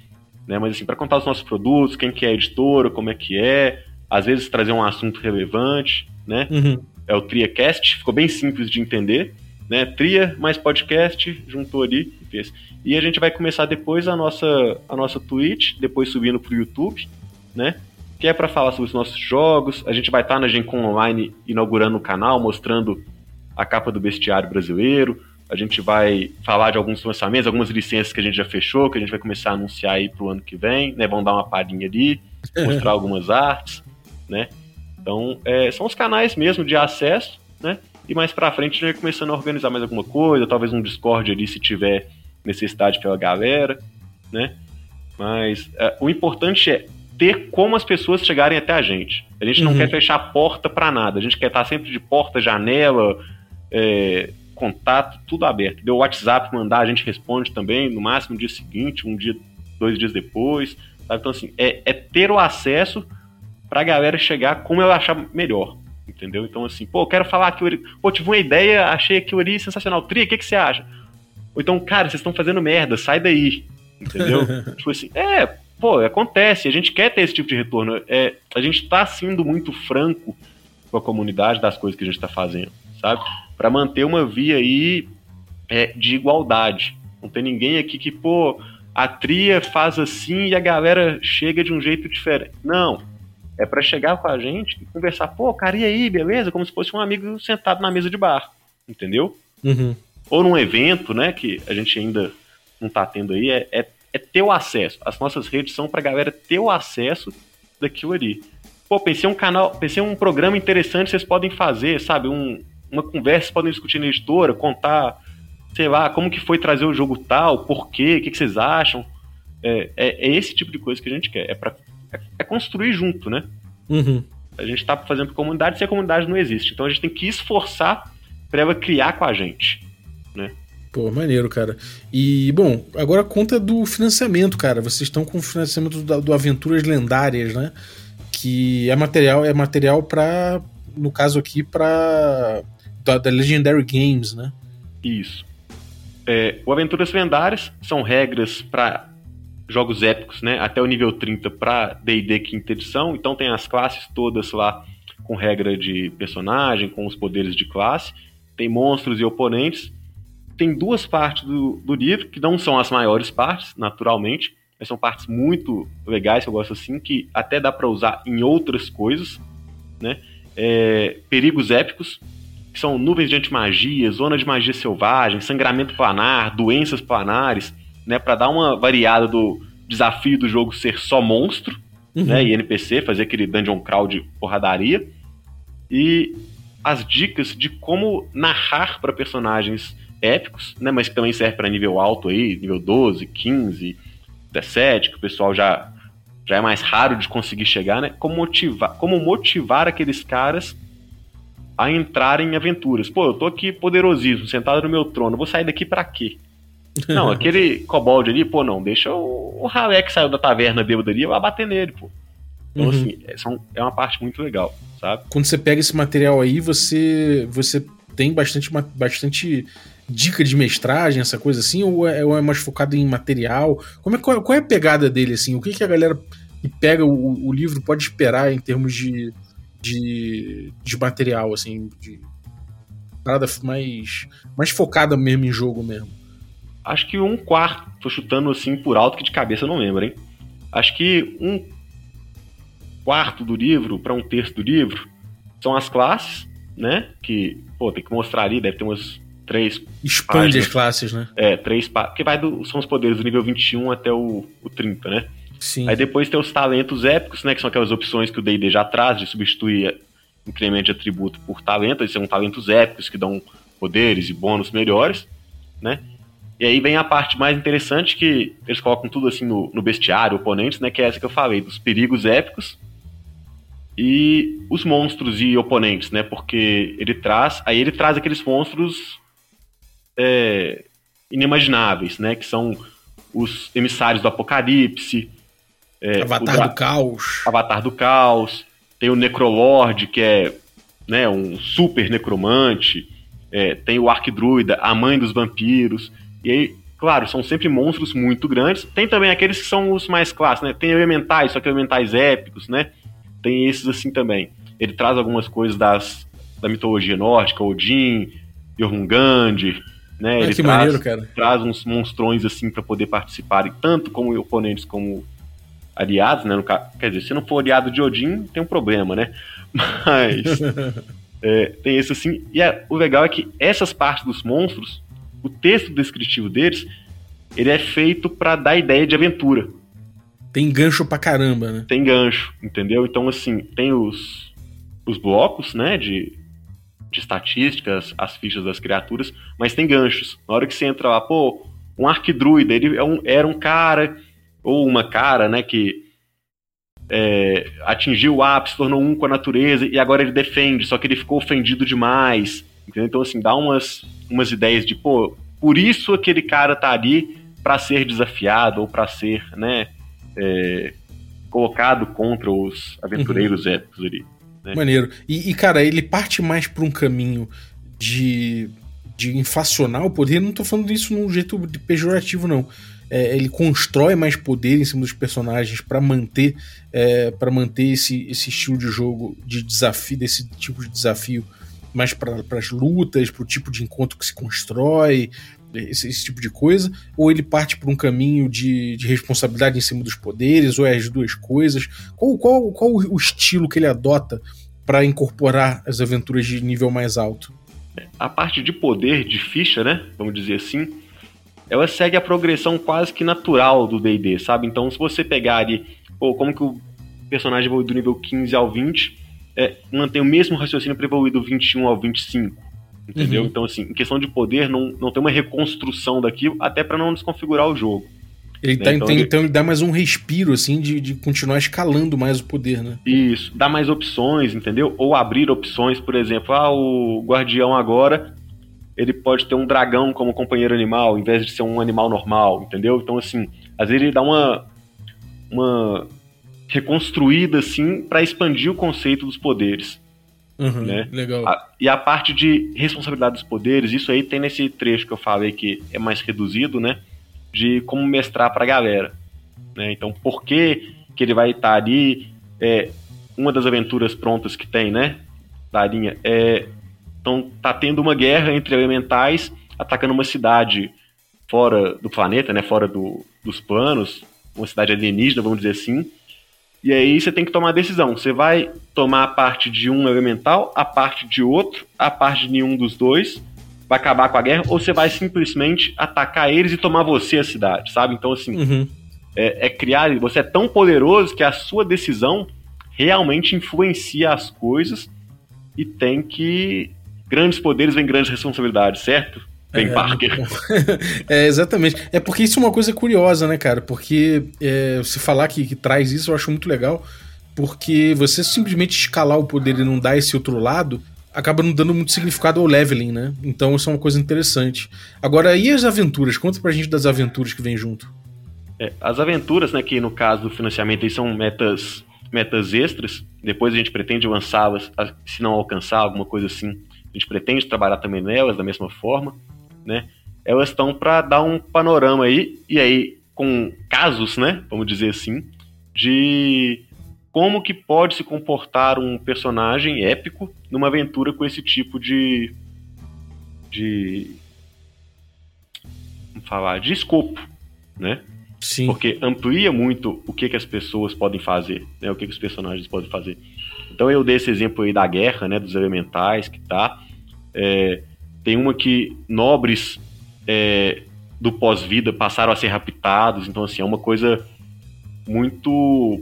Né? Mas assim, para contar os nossos produtos, quem que é editora, como é que é, às vezes trazer um assunto relevante, né? Uhum. É o TriaCast, ficou bem simples de entender, né? Tria mais podcast, juntou ali e fez. E a gente vai começar depois a nossa, a nossa Twitch, depois subindo pro YouTube, né? Que é para falar sobre os nossos jogos. A gente vai estar tá na Gencom Online inaugurando o canal, mostrando a capa do bestiário brasileiro, a gente vai falar de alguns lançamentos, algumas licenças que a gente já fechou, que a gente vai começar a anunciar aí pro ano que vem, né? Vão dar uma palhinha ali, mostrar algumas artes, né? Então, é, são os canais mesmo de acesso, né? E mais pra frente a gente vai começando a organizar mais alguma coisa, talvez um Discord ali se tiver necessidade pela galera, né? Mas é, o importante é ter como as pessoas chegarem até a gente. A gente não Uhum. quer fechar a porta para nada, a gente quer estar sempre de porta, janela, é, contato, tudo aberto. Deu o WhatsApp mandar, a gente responde também, no máximo no dia seguinte, um dia, dois dias depois. Sabe? Então, assim, é, é ter o acesso pra galera chegar como ela achar melhor. Entendeu? Então, assim, pô, eu quero falar que o Ori... Pô, tive uma ideia, achei que o Ori sensacional. Tri, o que, que você acha? Ou então, cara, vocês estão fazendo merda, sai daí. Entendeu? tipo assim, é, pô, acontece, a gente quer ter esse tipo de retorno. É, a gente tá sendo muito franco com a comunidade das coisas que a gente tá fazendo, sabe? Para manter uma via aí é, de igualdade. Não tem ninguém aqui que, pô, a tria faz assim e a galera chega de um jeito diferente. Não. É para chegar com a gente e conversar, pô, cara, e aí, beleza? Como se fosse um amigo sentado na mesa de bar. Entendeu? Uhum. Ou num evento, né, que a gente ainda não tá tendo aí, é, é, é ter o acesso. As nossas redes são pra galera ter o acesso daquilo ali. Pô, pensei um canal, pensei um programa interessante, vocês podem fazer, sabe? Um, uma conversa, vocês podem discutir na editora, contar, sei lá, como que foi trazer o jogo tal, por quê, o que, que vocês acham. É, é, é esse tipo de coisa que a gente quer. É, pra, é, é construir junto, né? Uhum. A gente tá fazendo pra comunidade se a comunidade não existe. Então a gente tem que esforçar pra ela criar com a gente. Pô, maneiro, cara. E, bom, agora conta do financiamento, cara. Vocês estão com o financiamento do, do Aventuras Lendárias, né? Que é material, é material pra. No caso aqui, pra. Da, da Legendary Games, né? Isso. É, o Aventuras Lendárias são regras para jogos épicos, né? Até o nível 30 para D&D quinta edição. Então tem as classes todas lá com regra de personagem, com os poderes de classe. Tem monstros e oponentes. Tem duas partes do, do livro, que não são as maiores partes, naturalmente, mas são partes muito legais, que eu gosto assim, que até dá para usar em outras coisas, né? É, perigos épicos, que são nuvens de antimagia, zona de magia selvagem, sangramento planar, doenças planares, né, para dar uma variada do desafio do jogo ser só monstro, Uhum. né, e NPC, fazer aquele dungeon crawl de porradaria. E as dicas de como narrar para personagens épicos, né, mas que também serve para nível alto aí, nível 12, 15, 17, que o pessoal já já é mais raro de conseguir chegar, né? Como motivar, como motivar aqueles caras a entrarem em aventuras. Pô, eu tô aqui poderosíssimo, sentado no meu trono, vou sair daqui pra quê? Não, aquele kobold ali, pô, não, deixa o, o ralé que saiu da taverna bêbado ali, vai bater nele, pô. Então, Uhum. assim, é, são- é uma parte muito legal, sabe? Quando você pega esse material aí, você, você tem bastante, bastante dica de mestragem, essa coisa assim, ou é, ou é mais focado em material? Como é, qual, qual é a pegada dele, assim? O que, que a galera que pega o, o livro pode esperar em termos de, de, de material, assim, de parada mais, mais focada mesmo em jogo mesmo? Acho que um quarto, tô chutando assim por alto que de cabeça eu não lembro, hein? Acho que um quarto do livro para um terço do livro são as classes, né? Que, pô, tem que mostrar ali, deve ter umas três. Expande Páginas. as classes, né? É, três. Porque vai do, são os poderes do nível 21 até o, o 30, né? Sim. Aí depois tem os talentos épicos, né? Que são aquelas opções que o DD já traz de substituir incremento de atributo por talento. Eles são talentos épicos que dão poderes e bônus melhores, né? E aí vem a parte mais interessante que eles colocam tudo assim no, no bestiário, oponentes, né? Que é essa que eu falei, dos perigos épicos e os monstros e oponentes, né? Porque ele traz. Aí ele traz aqueles monstros é, inimagináveis, né? Que são os emissários do apocalipse. é, o Avatar do Caos. Avatar do Caos, tem o Necrolord, que é né, um super necromante, é, tem o Arquidruida, a mãe dos vampiros, e aí, claro, são sempre monstros muito grandes. Tem também aqueles que são os mais clássicos, né? Tem elementais, só que elementais épicos, né? Tem esses assim também. Ele traz algumas coisas das, da mitologia nórdica, Odin, Jormungand, né? Ah, Ele que traz, maneiro, cara. traz uns monstrões assim para poder participarem, tanto como oponentes como aliados, né? quer dizer, se não for aliado de Odin, tem um problema, né? Mas é, tem esse assim. E é- o legal é que essas partes dos monstros, o texto descritivo deles, ele é feito para dar ideia de aventura. Tem gancho pra caramba, né? Tem gancho, entendeu? Então, assim, tem os, os blocos, né, de, de estatísticas, as fichas das criaturas, mas tem ganchos. Na hora que você entra lá, pô, um arquidruida, ele é um- era um cara, ou uma cara, né, que é, atingiu o ápice, tornou um com a natureza, e agora ele defende, só que ele ficou ofendido demais. Entendeu? Então, assim, dá umas, umas ideias de, pô, por isso aquele cara tá ali para ser desafiado, ou para ser, né, é, colocado contra os aventureiros épicos ali. É. Maneiro. E, e, cara, ele parte mais pra um caminho de, de inflacionar o poder. Não tô falando isso num jeito de pejorativo, não. É, ele constrói mais poder em cima dos personagens pra manter é, para manter esse, esse estilo de jogo de desafio, desse tipo de desafio mais para as lutas, pro tipo de encontro que se constrói, esse, esse tipo de coisa, ou ele parte por um caminho de, de responsabilidade em cima dos poderes, ou é as duas coisas? Qual, qual, qual o estilo que ele adota para incorporar as aventuras de nível mais alto? A parte de poder, de ficha, né? Vamos dizer assim, ela segue a progressão quase que natural do DD, sabe? Então, se você pegar ali, pô, como que o personagem evolui do nível 15 ao 20, é, mantém o mesmo raciocínio para evoluir do 21 ao 25. Entendeu? Uhum. Então, assim, em questão de poder, não, não tem uma reconstrução daquilo, até para não desconfigurar o jogo. Ele Né, tá, então tem- ele- então ele dá mais um respiro, assim, de, de continuar escalando mais o poder, né? Isso, dá mais opções, entendeu? Ou abrir opções, por exemplo, ah, o guardião agora ele pode ter um dragão como companheiro animal, em vez de ser um animal normal, entendeu? Então, assim, às vezes ele dá uma, uma reconstruída, assim, para expandir o conceito dos poderes. Uhum, Né? Legal. A- e a parte de responsabilidade dos poderes, isso aí tem nesse trecho que eu falei que é mais reduzido, né? De como mestrar pra galera. Né? Então, por que, que ele vai estar ali? É, uma das aventuras prontas que tem, né? Da linha, é. Então, tá tendo uma guerra entre elementais atacando uma cidade fora do planeta, né? Fora do, dos planos, uma cidade alienígena, vamos dizer assim. E aí você tem que tomar a decisão. Você vai tomar a parte de um elemental, a parte de outro, a parte de nenhum dos dois, vai acabar com a guerra, ou você vai simplesmente atacar eles e tomar você a cidade, sabe? Então, assim, Uhum. é, é criar. Você é tão poderoso que a sua decisão realmente influencia as coisas e tem que. Grandes poderes vêm grandes responsabilidades, certo? Bem, É, Parker. É, exatamente. É porque isso é uma coisa curiosa, né, cara? Porque é, se falar que, que traz isso, eu acho muito legal. Porque você simplesmente escalar o poder e não dar esse outro lado, acaba não dando muito significado ao leveling, né? Então isso é uma coisa interessante. Agora, e as aventuras? Conta pra gente das aventuras que vem junto. É, as aventuras, né, que no caso do financiamento aí são metas, metas extras, depois a gente pretende lançá-las, se não alcançar alguma coisa assim, a gente pretende trabalhar também nelas da mesma forma, né? Elas estão para dar um panorama aí, e aí com casos, né, vamos dizer assim, de como que pode se comportar um personagem épico numa aventura com esse tipo de de vamos falar de escopo, né? Sim. Porque amplia muito o que, que as pessoas podem fazer, né? O que, que os personagens podem fazer. Então eu dei esse exemplo aí da guerra, né, dos elementais que tá. É, tem uma que nobres é, do pós-vida passaram a ser raptados, então assim, é uma coisa muito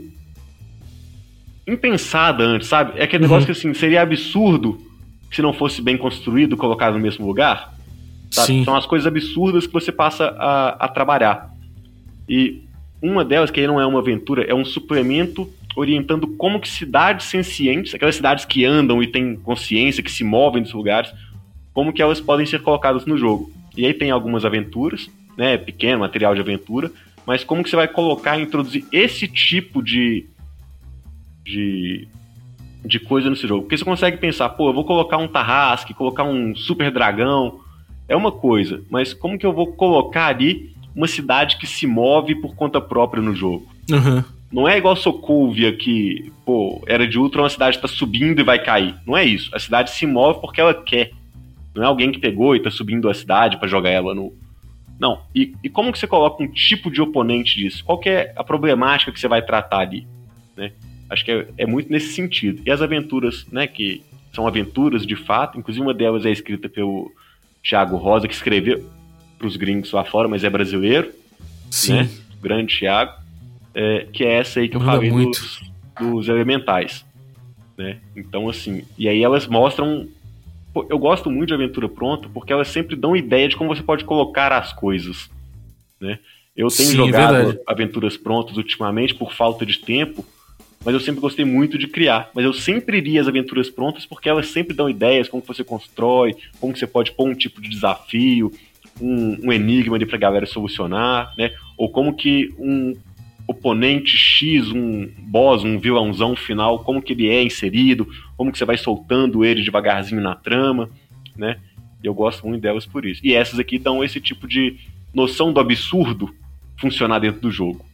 impensada antes, sabe? É aquele uhum. negócio que assim, seria absurdo se não fosse bem construído, colocado no mesmo lugar. São as coisas absurdas que você passa a, a trabalhar. E uma delas, que aí não é uma aventura, é um suplemento orientando como que cidades sencientes, aquelas cidades que andam e têm consciência, que se movem dos lugares, como que elas podem ser colocadas no jogo. E aí tem algumas aventuras, né, pequeno material de aventura, mas como que você vai colocar, introduzir esse tipo de de de coisa nesse jogo. Porque você consegue pensar, pô, eu vou colocar um Tarrasque, colocar um Super Dragão, é uma coisa, mas como que eu vou colocar ali uma cidade que se move por conta própria no jogo? Uhum. Não é igual Sokovia, que, pô, era de Ultra, uma cidade está subindo e vai cair. Não é isso. A cidade se move porque ela quer. Não é alguém que pegou e está subindo a cidade para jogar ela no. Não. E, e como que você coloca um tipo de oponente disso? Qual que é a problemática que você vai tratar ali? Né? Acho que é, é muito nesse sentido. E as aventuras, né, que são aventuras de fato, inclusive uma delas é escrita pelo Thiago Rosa, que escreveu para os gringos lá fora, mas é brasileiro. Sim. Né? Grande Thiago. É, que é essa aí que Manda eu falei dos, dos, elementais. Né? Então, assim, e aí elas mostram. Pô, eu gosto muito de aventura pronta porque elas sempre dão ideia de como você pode colocar as coisas. Né? Eu tenho Sim, jogado é aventuras prontas ultimamente por falta de tempo, mas eu sempre gostei muito de criar. Mas eu sempre iria às aventuras prontas porque elas sempre dão ideias como você constrói, como você pode pôr um tipo de desafio, um, um enigma ali pra galera solucionar, né? Ou como que um oponente X, um boss, um vilãozão final, como que ele é inserido, como que você vai soltando ele devagarzinho na trama, né? Eu gosto muito delas por isso. E essas aqui dão esse tipo de noção do absurdo funcionar dentro do jogo.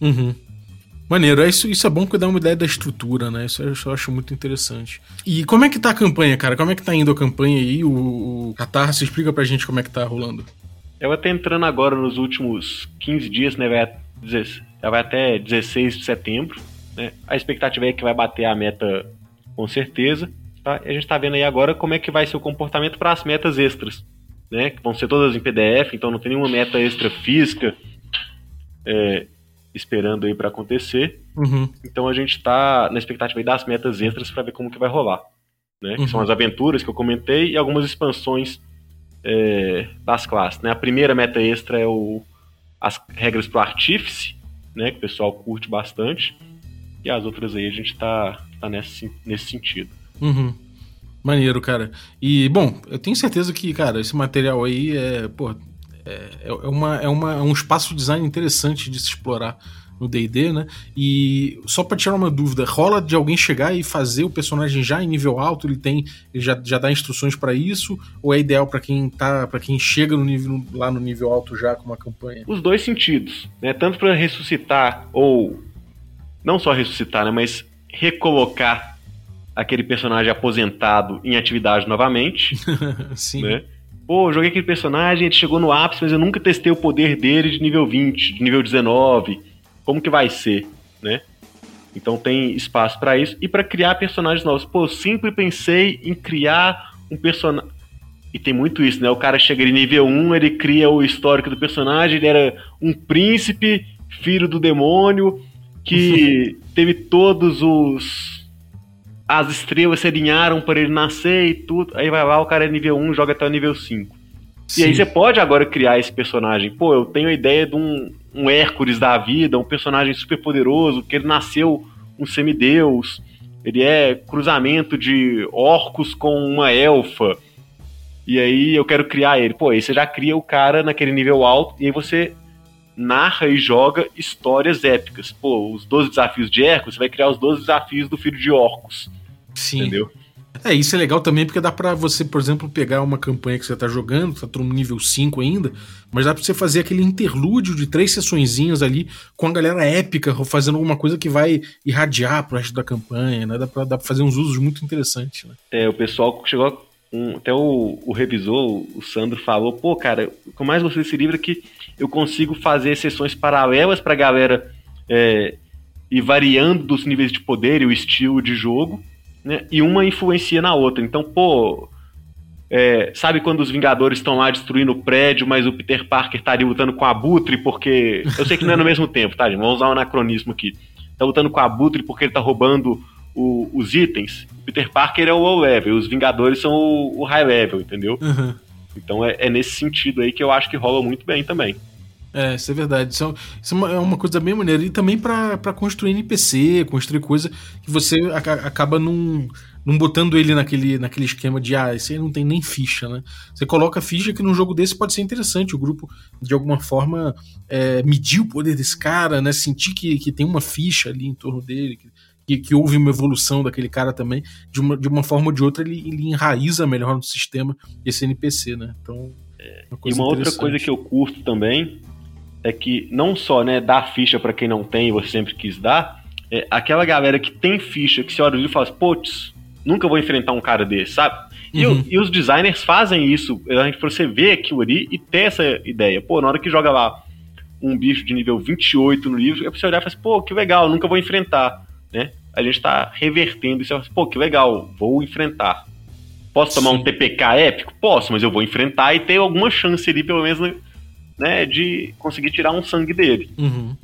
Uhum. Maneiro, é isso, isso é bom porque dá uma ideia da estrutura, né? Isso eu, eu acho muito interessante. E como é que tá a campanha, cara? Como é que tá indo a campanha aí? O, o Catarse, explica pra gente como é que tá rolando. Ela tá entrando agora nos últimos 15 dias, né? Vai, ela vai até 16 de setembro. Né? A expectativa é que vai bater a meta com certeza. Tá? E a gente tá vendo aí agora como é que vai ser o comportamento para as metas extras. Né? Que vão ser todas em PDF, então não tem nenhuma meta extra física. É, esperando aí para acontecer. Uhum. Então a gente está na expectativa das metas extras para ver como que vai rolar. Né? Que são uhum. as aventuras que eu comentei e algumas expansões é, das classes. Né? A primeira meta extra é o, as regras para o artífice, né? que o pessoal curte bastante. E as outras aí a gente está tá nesse, nesse sentido. Uhum. Maneiro, cara. E, bom, eu tenho certeza que, cara, esse material aí é, pô, é, é, uma, é, uma, é um espaço de design interessante de se explorar no D&D, né? E só para tirar uma dúvida, rola de alguém chegar e fazer o personagem já em nível alto, ele tem, ele já, já dá instruções para isso, ou é ideal para quem tá, para quem chega no nível lá no nível alto já com uma campanha? Os dois sentidos, né? Tanto para ressuscitar ou não só ressuscitar, né, mas recolocar aquele personagem aposentado em atividade novamente, Sim. né? pô, joguei aquele personagem, ele chegou no ápice, mas eu nunca testei o poder dele de nível 20, de nível 19. Como que vai ser, né? Então tem espaço para isso e para criar personagens novos. Pô, eu sempre pensei em criar um personagem. E tem muito isso, né? O cara chega em nível 1, ele cria o histórico do personagem, ele era um príncipe, filho do demônio, que teve todos os as estrelas se alinharam para ele nascer e tudo. Aí vai lá, o cara é nível 1, joga até o nível 5. Sim. E aí você pode agora criar esse personagem. Pô, eu tenho a ideia de um, um Hércules da vida, um personagem super poderoso, que ele nasceu um semideus. Ele é cruzamento de orcos com uma elfa. E aí eu quero criar ele. Pô, aí você já cria o cara naquele nível alto e aí você narra e joga histórias épicas. Pô, os 12 desafios de Hércules, você vai criar os 12 desafios do filho de Orcus. Sim. Entendeu? É, isso é legal também porque dá para você, por exemplo, pegar uma campanha que você tá jogando, tá no nível 5 ainda, mas dá pra você fazer aquele interlúdio de três sessõezinhas ali com a galera épica, fazendo alguma coisa que vai irradiar pro resto da campanha, né? Dá pra, dá pra fazer uns usos muito interessantes, né? É, o pessoal chegou um, até o, o, revisor, o Sandro, falou: pô, cara, que eu mais desse livro é que eu consigo fazer sessões paralelas pra galera é, ir variando dos níveis de poder e o estilo de jogo, né? E uma influencia na outra. Então, pô, é, sabe quando os Vingadores estão lá destruindo o prédio, mas o Peter Parker estaria lutando com a Abutre porque. Eu sei que não é no mesmo tempo, tá, gente? Vamos usar um anacronismo aqui. Tá lutando com a Abutre porque ele tá roubando o- os itens. O Peter Parker é o low level, os Vingadores são o, o high level, entendeu? Uhum. Então é, é nesse sentido aí que eu acho que rola muito bem também. É, isso é verdade. Isso é, isso é uma, é uma coisa bem maneira. E também pra construir NPC, construir coisa que você aca- acaba não, não botando ele naquele, naquele esquema de, ah, esse aí não tem nem ficha, né? Você coloca ficha que num jogo desse pode ser interessante. O grupo, de alguma forma, é, medir o poder desse cara, né? Sentir que, que tem uma ficha ali em torno dele, que, que, que houve uma evolução daquele cara também. De uma, de uma forma ou de outra, ele, ele enraiza melhor no sistema esse NPC, né? Então. É E uma outra coisa que eu curto também é que não só né, dar ficha pra quem não tem e você sempre quis dar, é aquela galera que tem ficha que você olha e fala assim, putz, nunca vou enfrentar um cara desse, sabe? E, o- Uhum. e os designers fazem isso, a gente você ver aquilo ali e ter essa ideia. Pô, na hora que joga lá um bicho de nível 28 no livro, é pra você olhar e falar assim, pô, que legal, nunca vou enfrentar, né? A gente tá revertendo isso, pô, que legal, vou enfrentar. Posso tomar um Sim. TPK épico? Posso, mas eu vou enfrentar e ter alguma chance ali, pelo menos, né, de conseguir tirar um sangue dele. Uhum.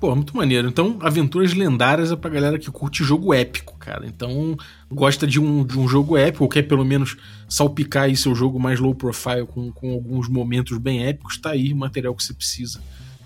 Pô, muito maneiro. Então, aventuras lendárias é pra galera que curte jogo épico, cara. Então, gosta de um, de um jogo épico, ou quer pelo menos salpicar aí seu jogo mais low profile com, com alguns momentos bem épicos, tá aí o material que você precisa.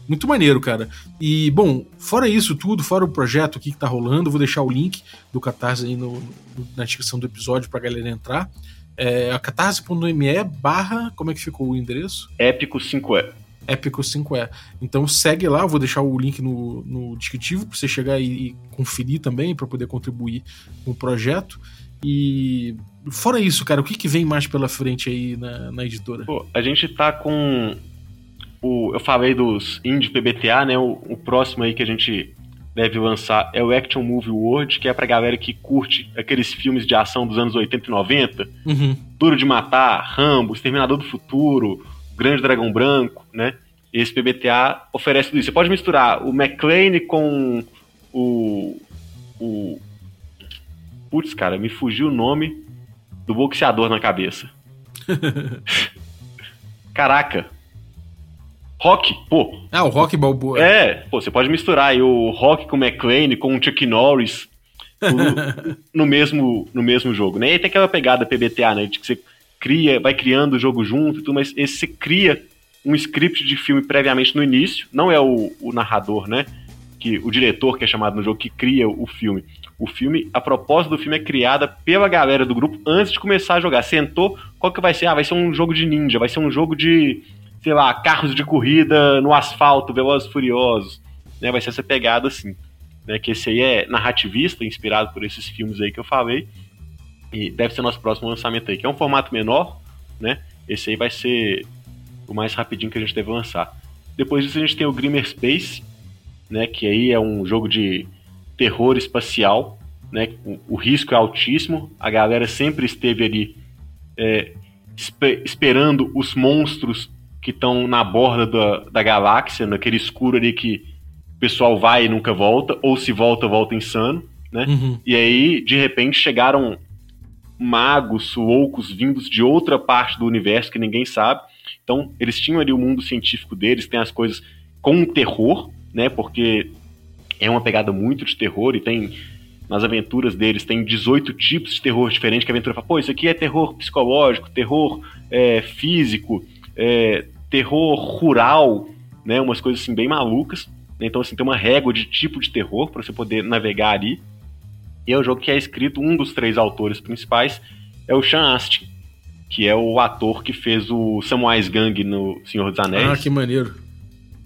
Muito maneiro, cara. E, bom, fora isso tudo, fora o projeto aqui que tá rolando, vou deixar o link do Catarse aí no, no- na descrição do episódio pra galera entrar. É catarse.me barra. Como é que ficou o endereço? Épico 5 é. Épico 5E. Então segue lá, eu vou deixar o link no, no descritivo para você chegar e, e conferir também, para poder contribuir com o projeto. E fora isso, cara, o que, que vem mais pela frente aí na, na editora? Pô, a gente tá com. O, eu falei dos indie PBTA, né? O, o próximo aí que a gente deve lançar é o Action Movie World, que é pra galera que curte aqueles filmes de ação dos anos 80 e 90. Uhum. Duro de Matar, Rambo, Exterminador do Futuro, Grande Dragão Branco, né? Esse PBTA oferece tudo isso. Você pode misturar o McClane com o. o Putz, cara, me fugiu o nome do boxeador na cabeça. Caraca. Rock, pô. Ah, o Rock Balboa. É, pô, você pode misturar aí o Rock com o McClane, com o Chuck Norris o- no, mesmo, no mesmo jogo, né? E tem aquela pegada PBTA, né? De que você cria, vai criando o jogo junto e tudo, mas esse você cria um script de filme previamente no início, não é o, o narrador, né? Que, o diretor que é chamado no jogo que cria o filme. O filme, a proposta do filme é criada pela galera do grupo antes de começar a jogar. Sentou, qual que vai ser? Ah, vai ser um jogo de ninja, vai ser um jogo de, sei lá, carros de corrida no asfalto, velozes furiosos, né? Vai ser essa pegada assim, né? Que esse aí é narrativista, inspirado por esses filmes aí que eu falei. E deve ser nosso próximo lançamento aí, que é um formato menor, né? Esse aí vai ser o mais rapidinho que a gente deve lançar. Depois disso a gente tem o Grimmer Space, né? Que aí é um jogo de terror espacial, né? O, risco é altíssimo, a galera sempre esteve ali é, espe- esperando os monstros que estão na borda da, da galáxia, naquele escuro ali que o pessoal vai e nunca volta, ou se volta, volta insano, né? Uhum. E aí, de repente, chegaram magos, loucos, vindos de outra parte do universo que ninguém sabe. Então, eles tinham ali o mundo científico deles, tem as coisas com terror, né? Porque é uma pegada muito de terror e tem. Nas aventuras deles tem 18 tipos de terror diferentes que a aventura fala, pô, isso aqui é terror psicológico, terror é, físico, é, terror rural, né? Umas coisas assim bem malucas. Então, assim, tem uma régua de tipo de terror para você poder navegar ali. E é um jogo que é escrito, um dos três autores principais é o Sean Astin, que é o ator que fez o Samwise Gang no Senhor dos Anéis, Ah, que maneiro.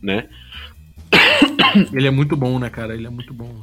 né? Ele é muito bom, né, cara? Ele é muito bom.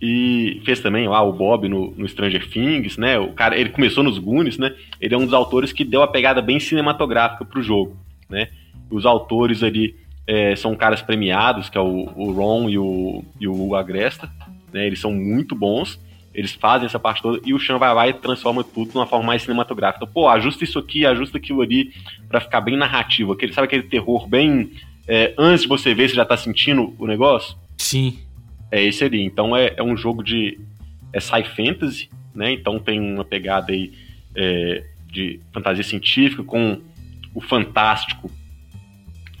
E fez também lá o Bob no, no Stranger Things, né? O cara, ele começou nos Goonies, né? Ele é um dos autores que deu a pegada bem cinematográfica pro jogo, né? Os autores ali é, são caras premiados, que é o, o Ron e o, e o Agresta, né? Eles são muito bons, eles fazem essa parte toda, e o Sean vai lá e transforma tudo de uma forma mais cinematográfica. Então, pô, ajusta isso aqui, ajusta aquilo ali, pra ficar bem narrativo. Aquele, sabe aquele terror bem... é, antes de você ver, você já tá sentindo o negócio? Sim. É esse ali. Então é, é um jogo de. É sci fantasy, né? Então tem uma pegada aí é, de fantasia científica com o fantástico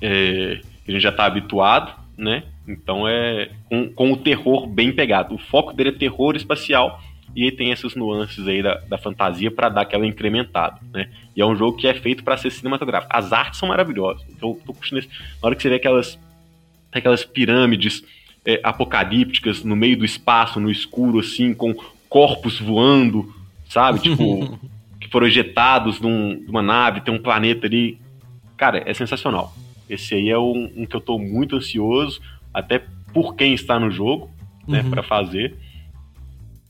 é, que a gente já está habituado, né? Então é com, com, o terror bem pegado. O foco dele é terror espacial e aí tem essas nuances aí da, da fantasia para dar aquela incrementada, né? E é um jogo que é feito para ser cinematográfico. As artes são maravilhosas. Então, tô curtindo. Na hora que você vê aquelas, aquelas pirâmides é, apocalípticas no meio do espaço, no escuro, assim, com corpos voando, sabe? Tipo, que foram ejetados de uma nave, tem um planeta ali. Cara, é sensacional. Esse aí é um, um que eu tô muito ansioso, até por quem está no jogo, né, uhum. para fazer.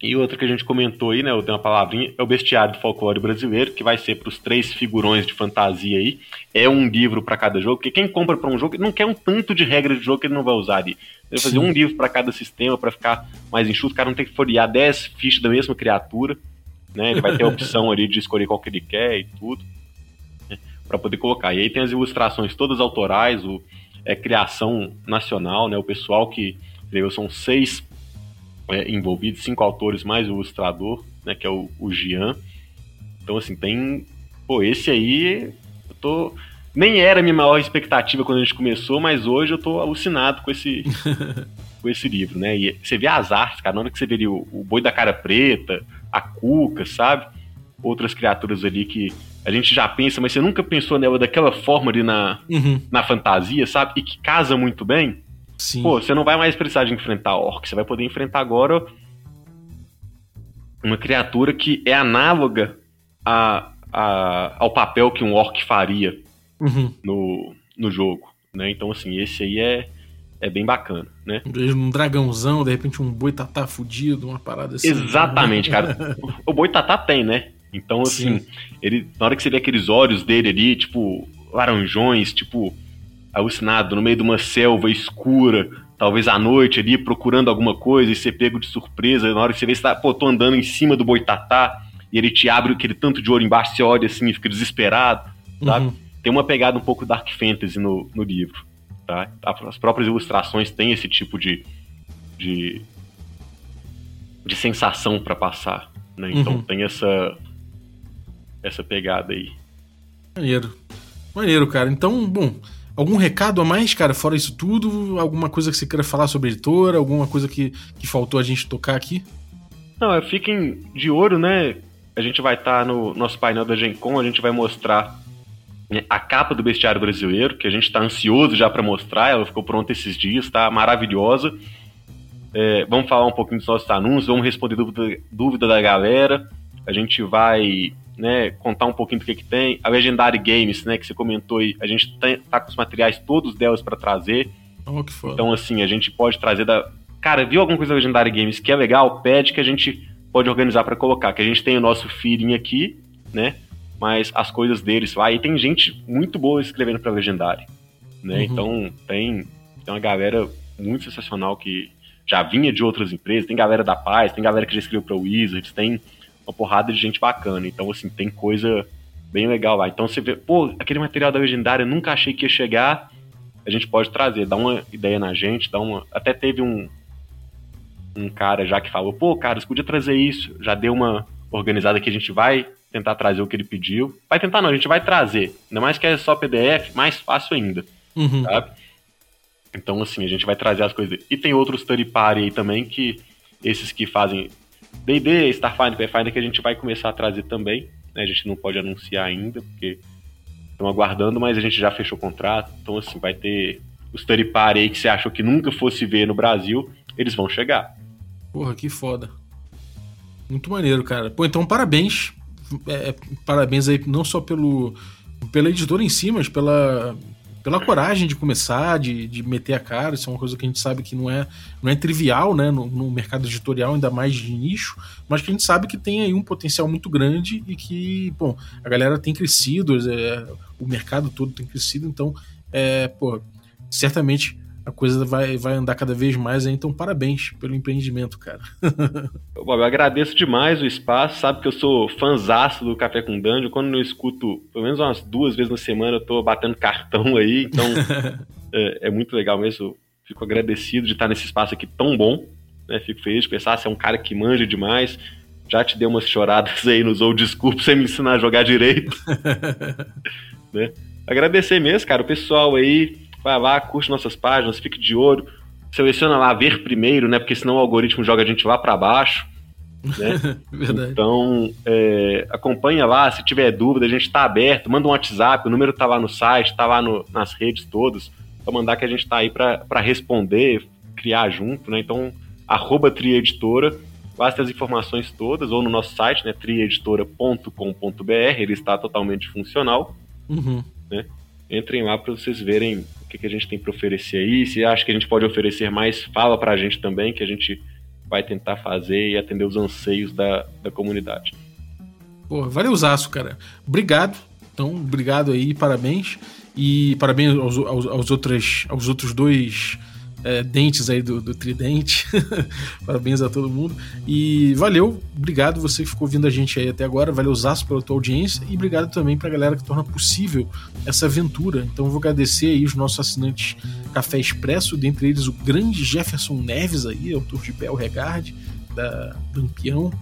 E outra que a gente comentou aí, né, eu tenho uma palavrinha, é o Bestiário do Folclore Brasileiro, que vai ser para os três figurões de fantasia aí. É um livro para cada jogo, porque quem compra para um jogo não quer um tanto de regra de jogo que ele não vai usar ali. Ele vai fazer um livro para cada sistema para ficar mais enxuto, o cara não tem que folhear 10 fichas da mesma criatura, né? Ele vai ter a opção ali de escolher qual que ele quer e tudo, para poder colocar. E aí tem as ilustrações todas autorais, o é criação nacional, né? O pessoal que veio são seis é, envolvidos, cinco autores mais o ilustrador, né, que é o, o Gian. Então, assim, tem. Pô, esse aí. Eu tô. Nem era a minha maior expectativa quando a gente começou, mas hoje eu tô alucinado com esse. com esse livro, né? E você vê as artes, cara, na hora que você vê o, o boi da cara preta, a cuca, sabe? Outras criaturas ali que a gente já pensa, mas você nunca pensou nela daquela forma ali na, uhum. na fantasia, sabe? E que casa muito bem. Sim. Pô, você não vai mais precisar de enfrentar orc, você vai poder enfrentar agora uma criatura que é análoga a, a, ao papel que um orc faria uhum. no, no jogo, né? Então, assim, esse aí é, é bem bacana, né? Um dragãozão, de repente um boitatá fudido, uma parada assim. Exatamente, cara. o boitatá tem, né? Então, assim, Sim. ele, na hora que você vê aqueles olhos dele ali, tipo, laranjões, tipo, alucinado no meio de uma selva escura, talvez à noite ali, procurando alguma coisa e ser pego de surpresa. Na hora que você vê, você tá, pô, tô andando em cima do boitatá e ele te abre aquele tanto de ouro embaixo, você olha assim e fica desesperado, sabe? Uhum. Tem uma pegada um pouco Dark Fantasy no, no livro, tá? As próprias ilustrações têm esse tipo de, de, de sensação para passar, né? Então uhum. tem essa, essa pegada aí. Maneiro. Maneiro, cara. Então, bom, Algum recado a mais, cara, fora isso tudo? Alguma coisa que você queira falar sobre a editora? Alguma coisa que, que faltou a gente tocar aqui? Não, é, fiquem de olho, né? A gente vai estar tá no nosso painel da Gen Con, a gente vai mostrar né, a capa do Bestiário Brasileiro, que a gente está ansioso já para mostrar, ela ficou pronta esses dias, tá maravilhosa. É, vamos falar um pouquinho dos nossos anúncios, vamos responder dúvida, dúvida da galera. A gente vai né, contar um pouquinho do que, que tem. A Legendary Games, né, que você comentou aí, a gente tá, tá com os materiais todos delas para trazer. Oh, que foda. Então, assim, a gente pode trazer da. Cara, viu alguma coisa da Legendary Games que é legal? Pede que a gente pode organizar para colocar. Que a gente tem o nosso feeling aqui, né? Mas as coisas deles lá. E tem gente muito boa escrevendo pra Legendary. Né? Uhum. Então, tem, tem uma galera muito sensacional que já vinha de outras empresas. Tem galera da Paz, tem galera que já escreveu pra Wizards, tem uma porrada de gente bacana. Então, assim, tem coisa bem legal lá. Então você vê, pô, aquele material da Legendária eu nunca achei que ia chegar. A gente pode trazer, dá uma ideia na gente, dá uma. Até teve um, um cara já que falou, pô, cara, você podia trazer isso. Já deu uma organizada que a gente vai tentar trazer o que ele pediu. Vai tentar não, a gente vai trazer. Ainda mais que é só PDF, mais fácil ainda. Uhum. Sabe? Então, assim, a gente vai trazer as coisas. E tem outros third party aí também que esses que fazem D&D, Starfinder, Pathfinder que a gente vai começar a trazer também. Né? A gente não pode anunciar ainda, porque estão aguardando, mas a gente já fechou o contrato. Então, assim, vai ter os third party aí que você achou que nunca fosse ver no Brasil, eles vão chegar. Porra, que foda. Muito maneiro, cara. Pô, então parabéns. É, parabéns aí não só pelo pela editora em si, mas pela pela coragem de começar, de, de meter a cara, isso é uma coisa que a gente sabe que não é, não é trivial, né, no, no, mercado editorial, ainda mais de nicho, mas que a gente sabe que tem aí um potencial muito grande e que, bom, a galera tem crescido, é, o mercado todo tem crescido, então, é, pô, certamente a coisa vai, vai andar cada vez mais aí, então parabéns pelo empreendimento, cara. Bob, eu agradeço demais o espaço, sabe que eu sou fanzaço do Café com Dungeon, quando eu escuto pelo menos umas duas vezes na semana eu tô batendo cartão aí, então é, é, muito legal mesmo, fico agradecido de estar nesse espaço aqui tão bom, né? fico feliz de pensar, você é um cara que manja demais, Já te dei umas choradas aí nos ou desculpa você me ensinar a jogar direito. né? Agradecer mesmo, cara, o pessoal aí, vai lá, curte nossas páginas, fique de olho, seleciona lá ver primeiro, né? Porque senão o algoritmo joga a gente lá para baixo. Né? então, é, acompanha lá, se tiver dúvida, a gente está aberto, manda um WhatsApp, o número está lá no site, está lá no, nas redes todas, para mandar que a gente está aí para responder, criar junto, né? Então, arroba trieditora, lá tem as informações todas, ou no nosso site, né, trieditora.com.br, ele está totalmente funcional. Uhum. Né? Entrem lá para vocês verem o que, que a gente tem para oferecer aí. Se acha que a gente pode oferecer mais, fala para a gente também, que a gente vai tentar fazer e atender os anseios da, da comunidade. Pô, valeu, Zaço, cara. Obrigado. Então, obrigado aí, parabéns. E parabéns aos, aos, aos, aos outros dois é, dentes aí do, do tridente. Parabéns a todo mundo. E valeu, obrigado você que ficou ouvindo a gente aí até agora. Valeu, Zaço, pela tua audiência. E obrigado também pra galera que torna possível essa aventura. Então vou agradecer aí os nossos assinantes Café Expresso, dentre eles o grande Jefferson Neves aí, autor de Bel Regard, da Lampião.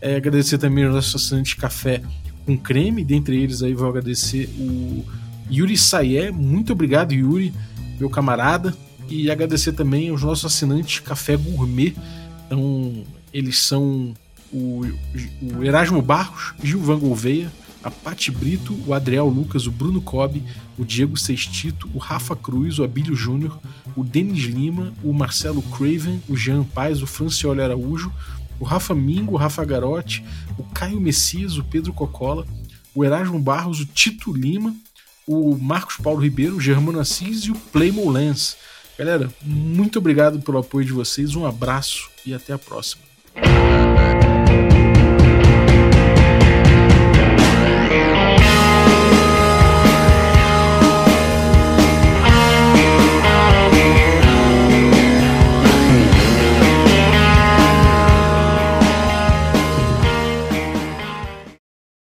É, agradecer também os nossos assinantes Café com Creme, dentre eles aí vou agradecer o Yuri Sayé. Muito obrigado, Yuri, meu camarada e agradecer também aos nossos assinantes Café Gourmet. Então, eles são o, o Erasmo Barros, Gilvan Gouveia, a Pati Brito, o Adriel Lucas, o Bruno Cobb, o Diego Sextito, o Rafa Cruz, o Abílio Júnior, o Denis Lima, o Marcelo Craven, o Jean Paz, o Francioli Araújo, o Rafa Mingo, o Rafa Garotti, o Caio Messias, o Pedro Cocola, o Erasmo Barros, o Tito Lima, o Marcos Paulo Ribeiro, o Germano Assis e o Playmo Lance. Galera, muito obrigado pelo apoio de vocês, um abraço e até a próxima.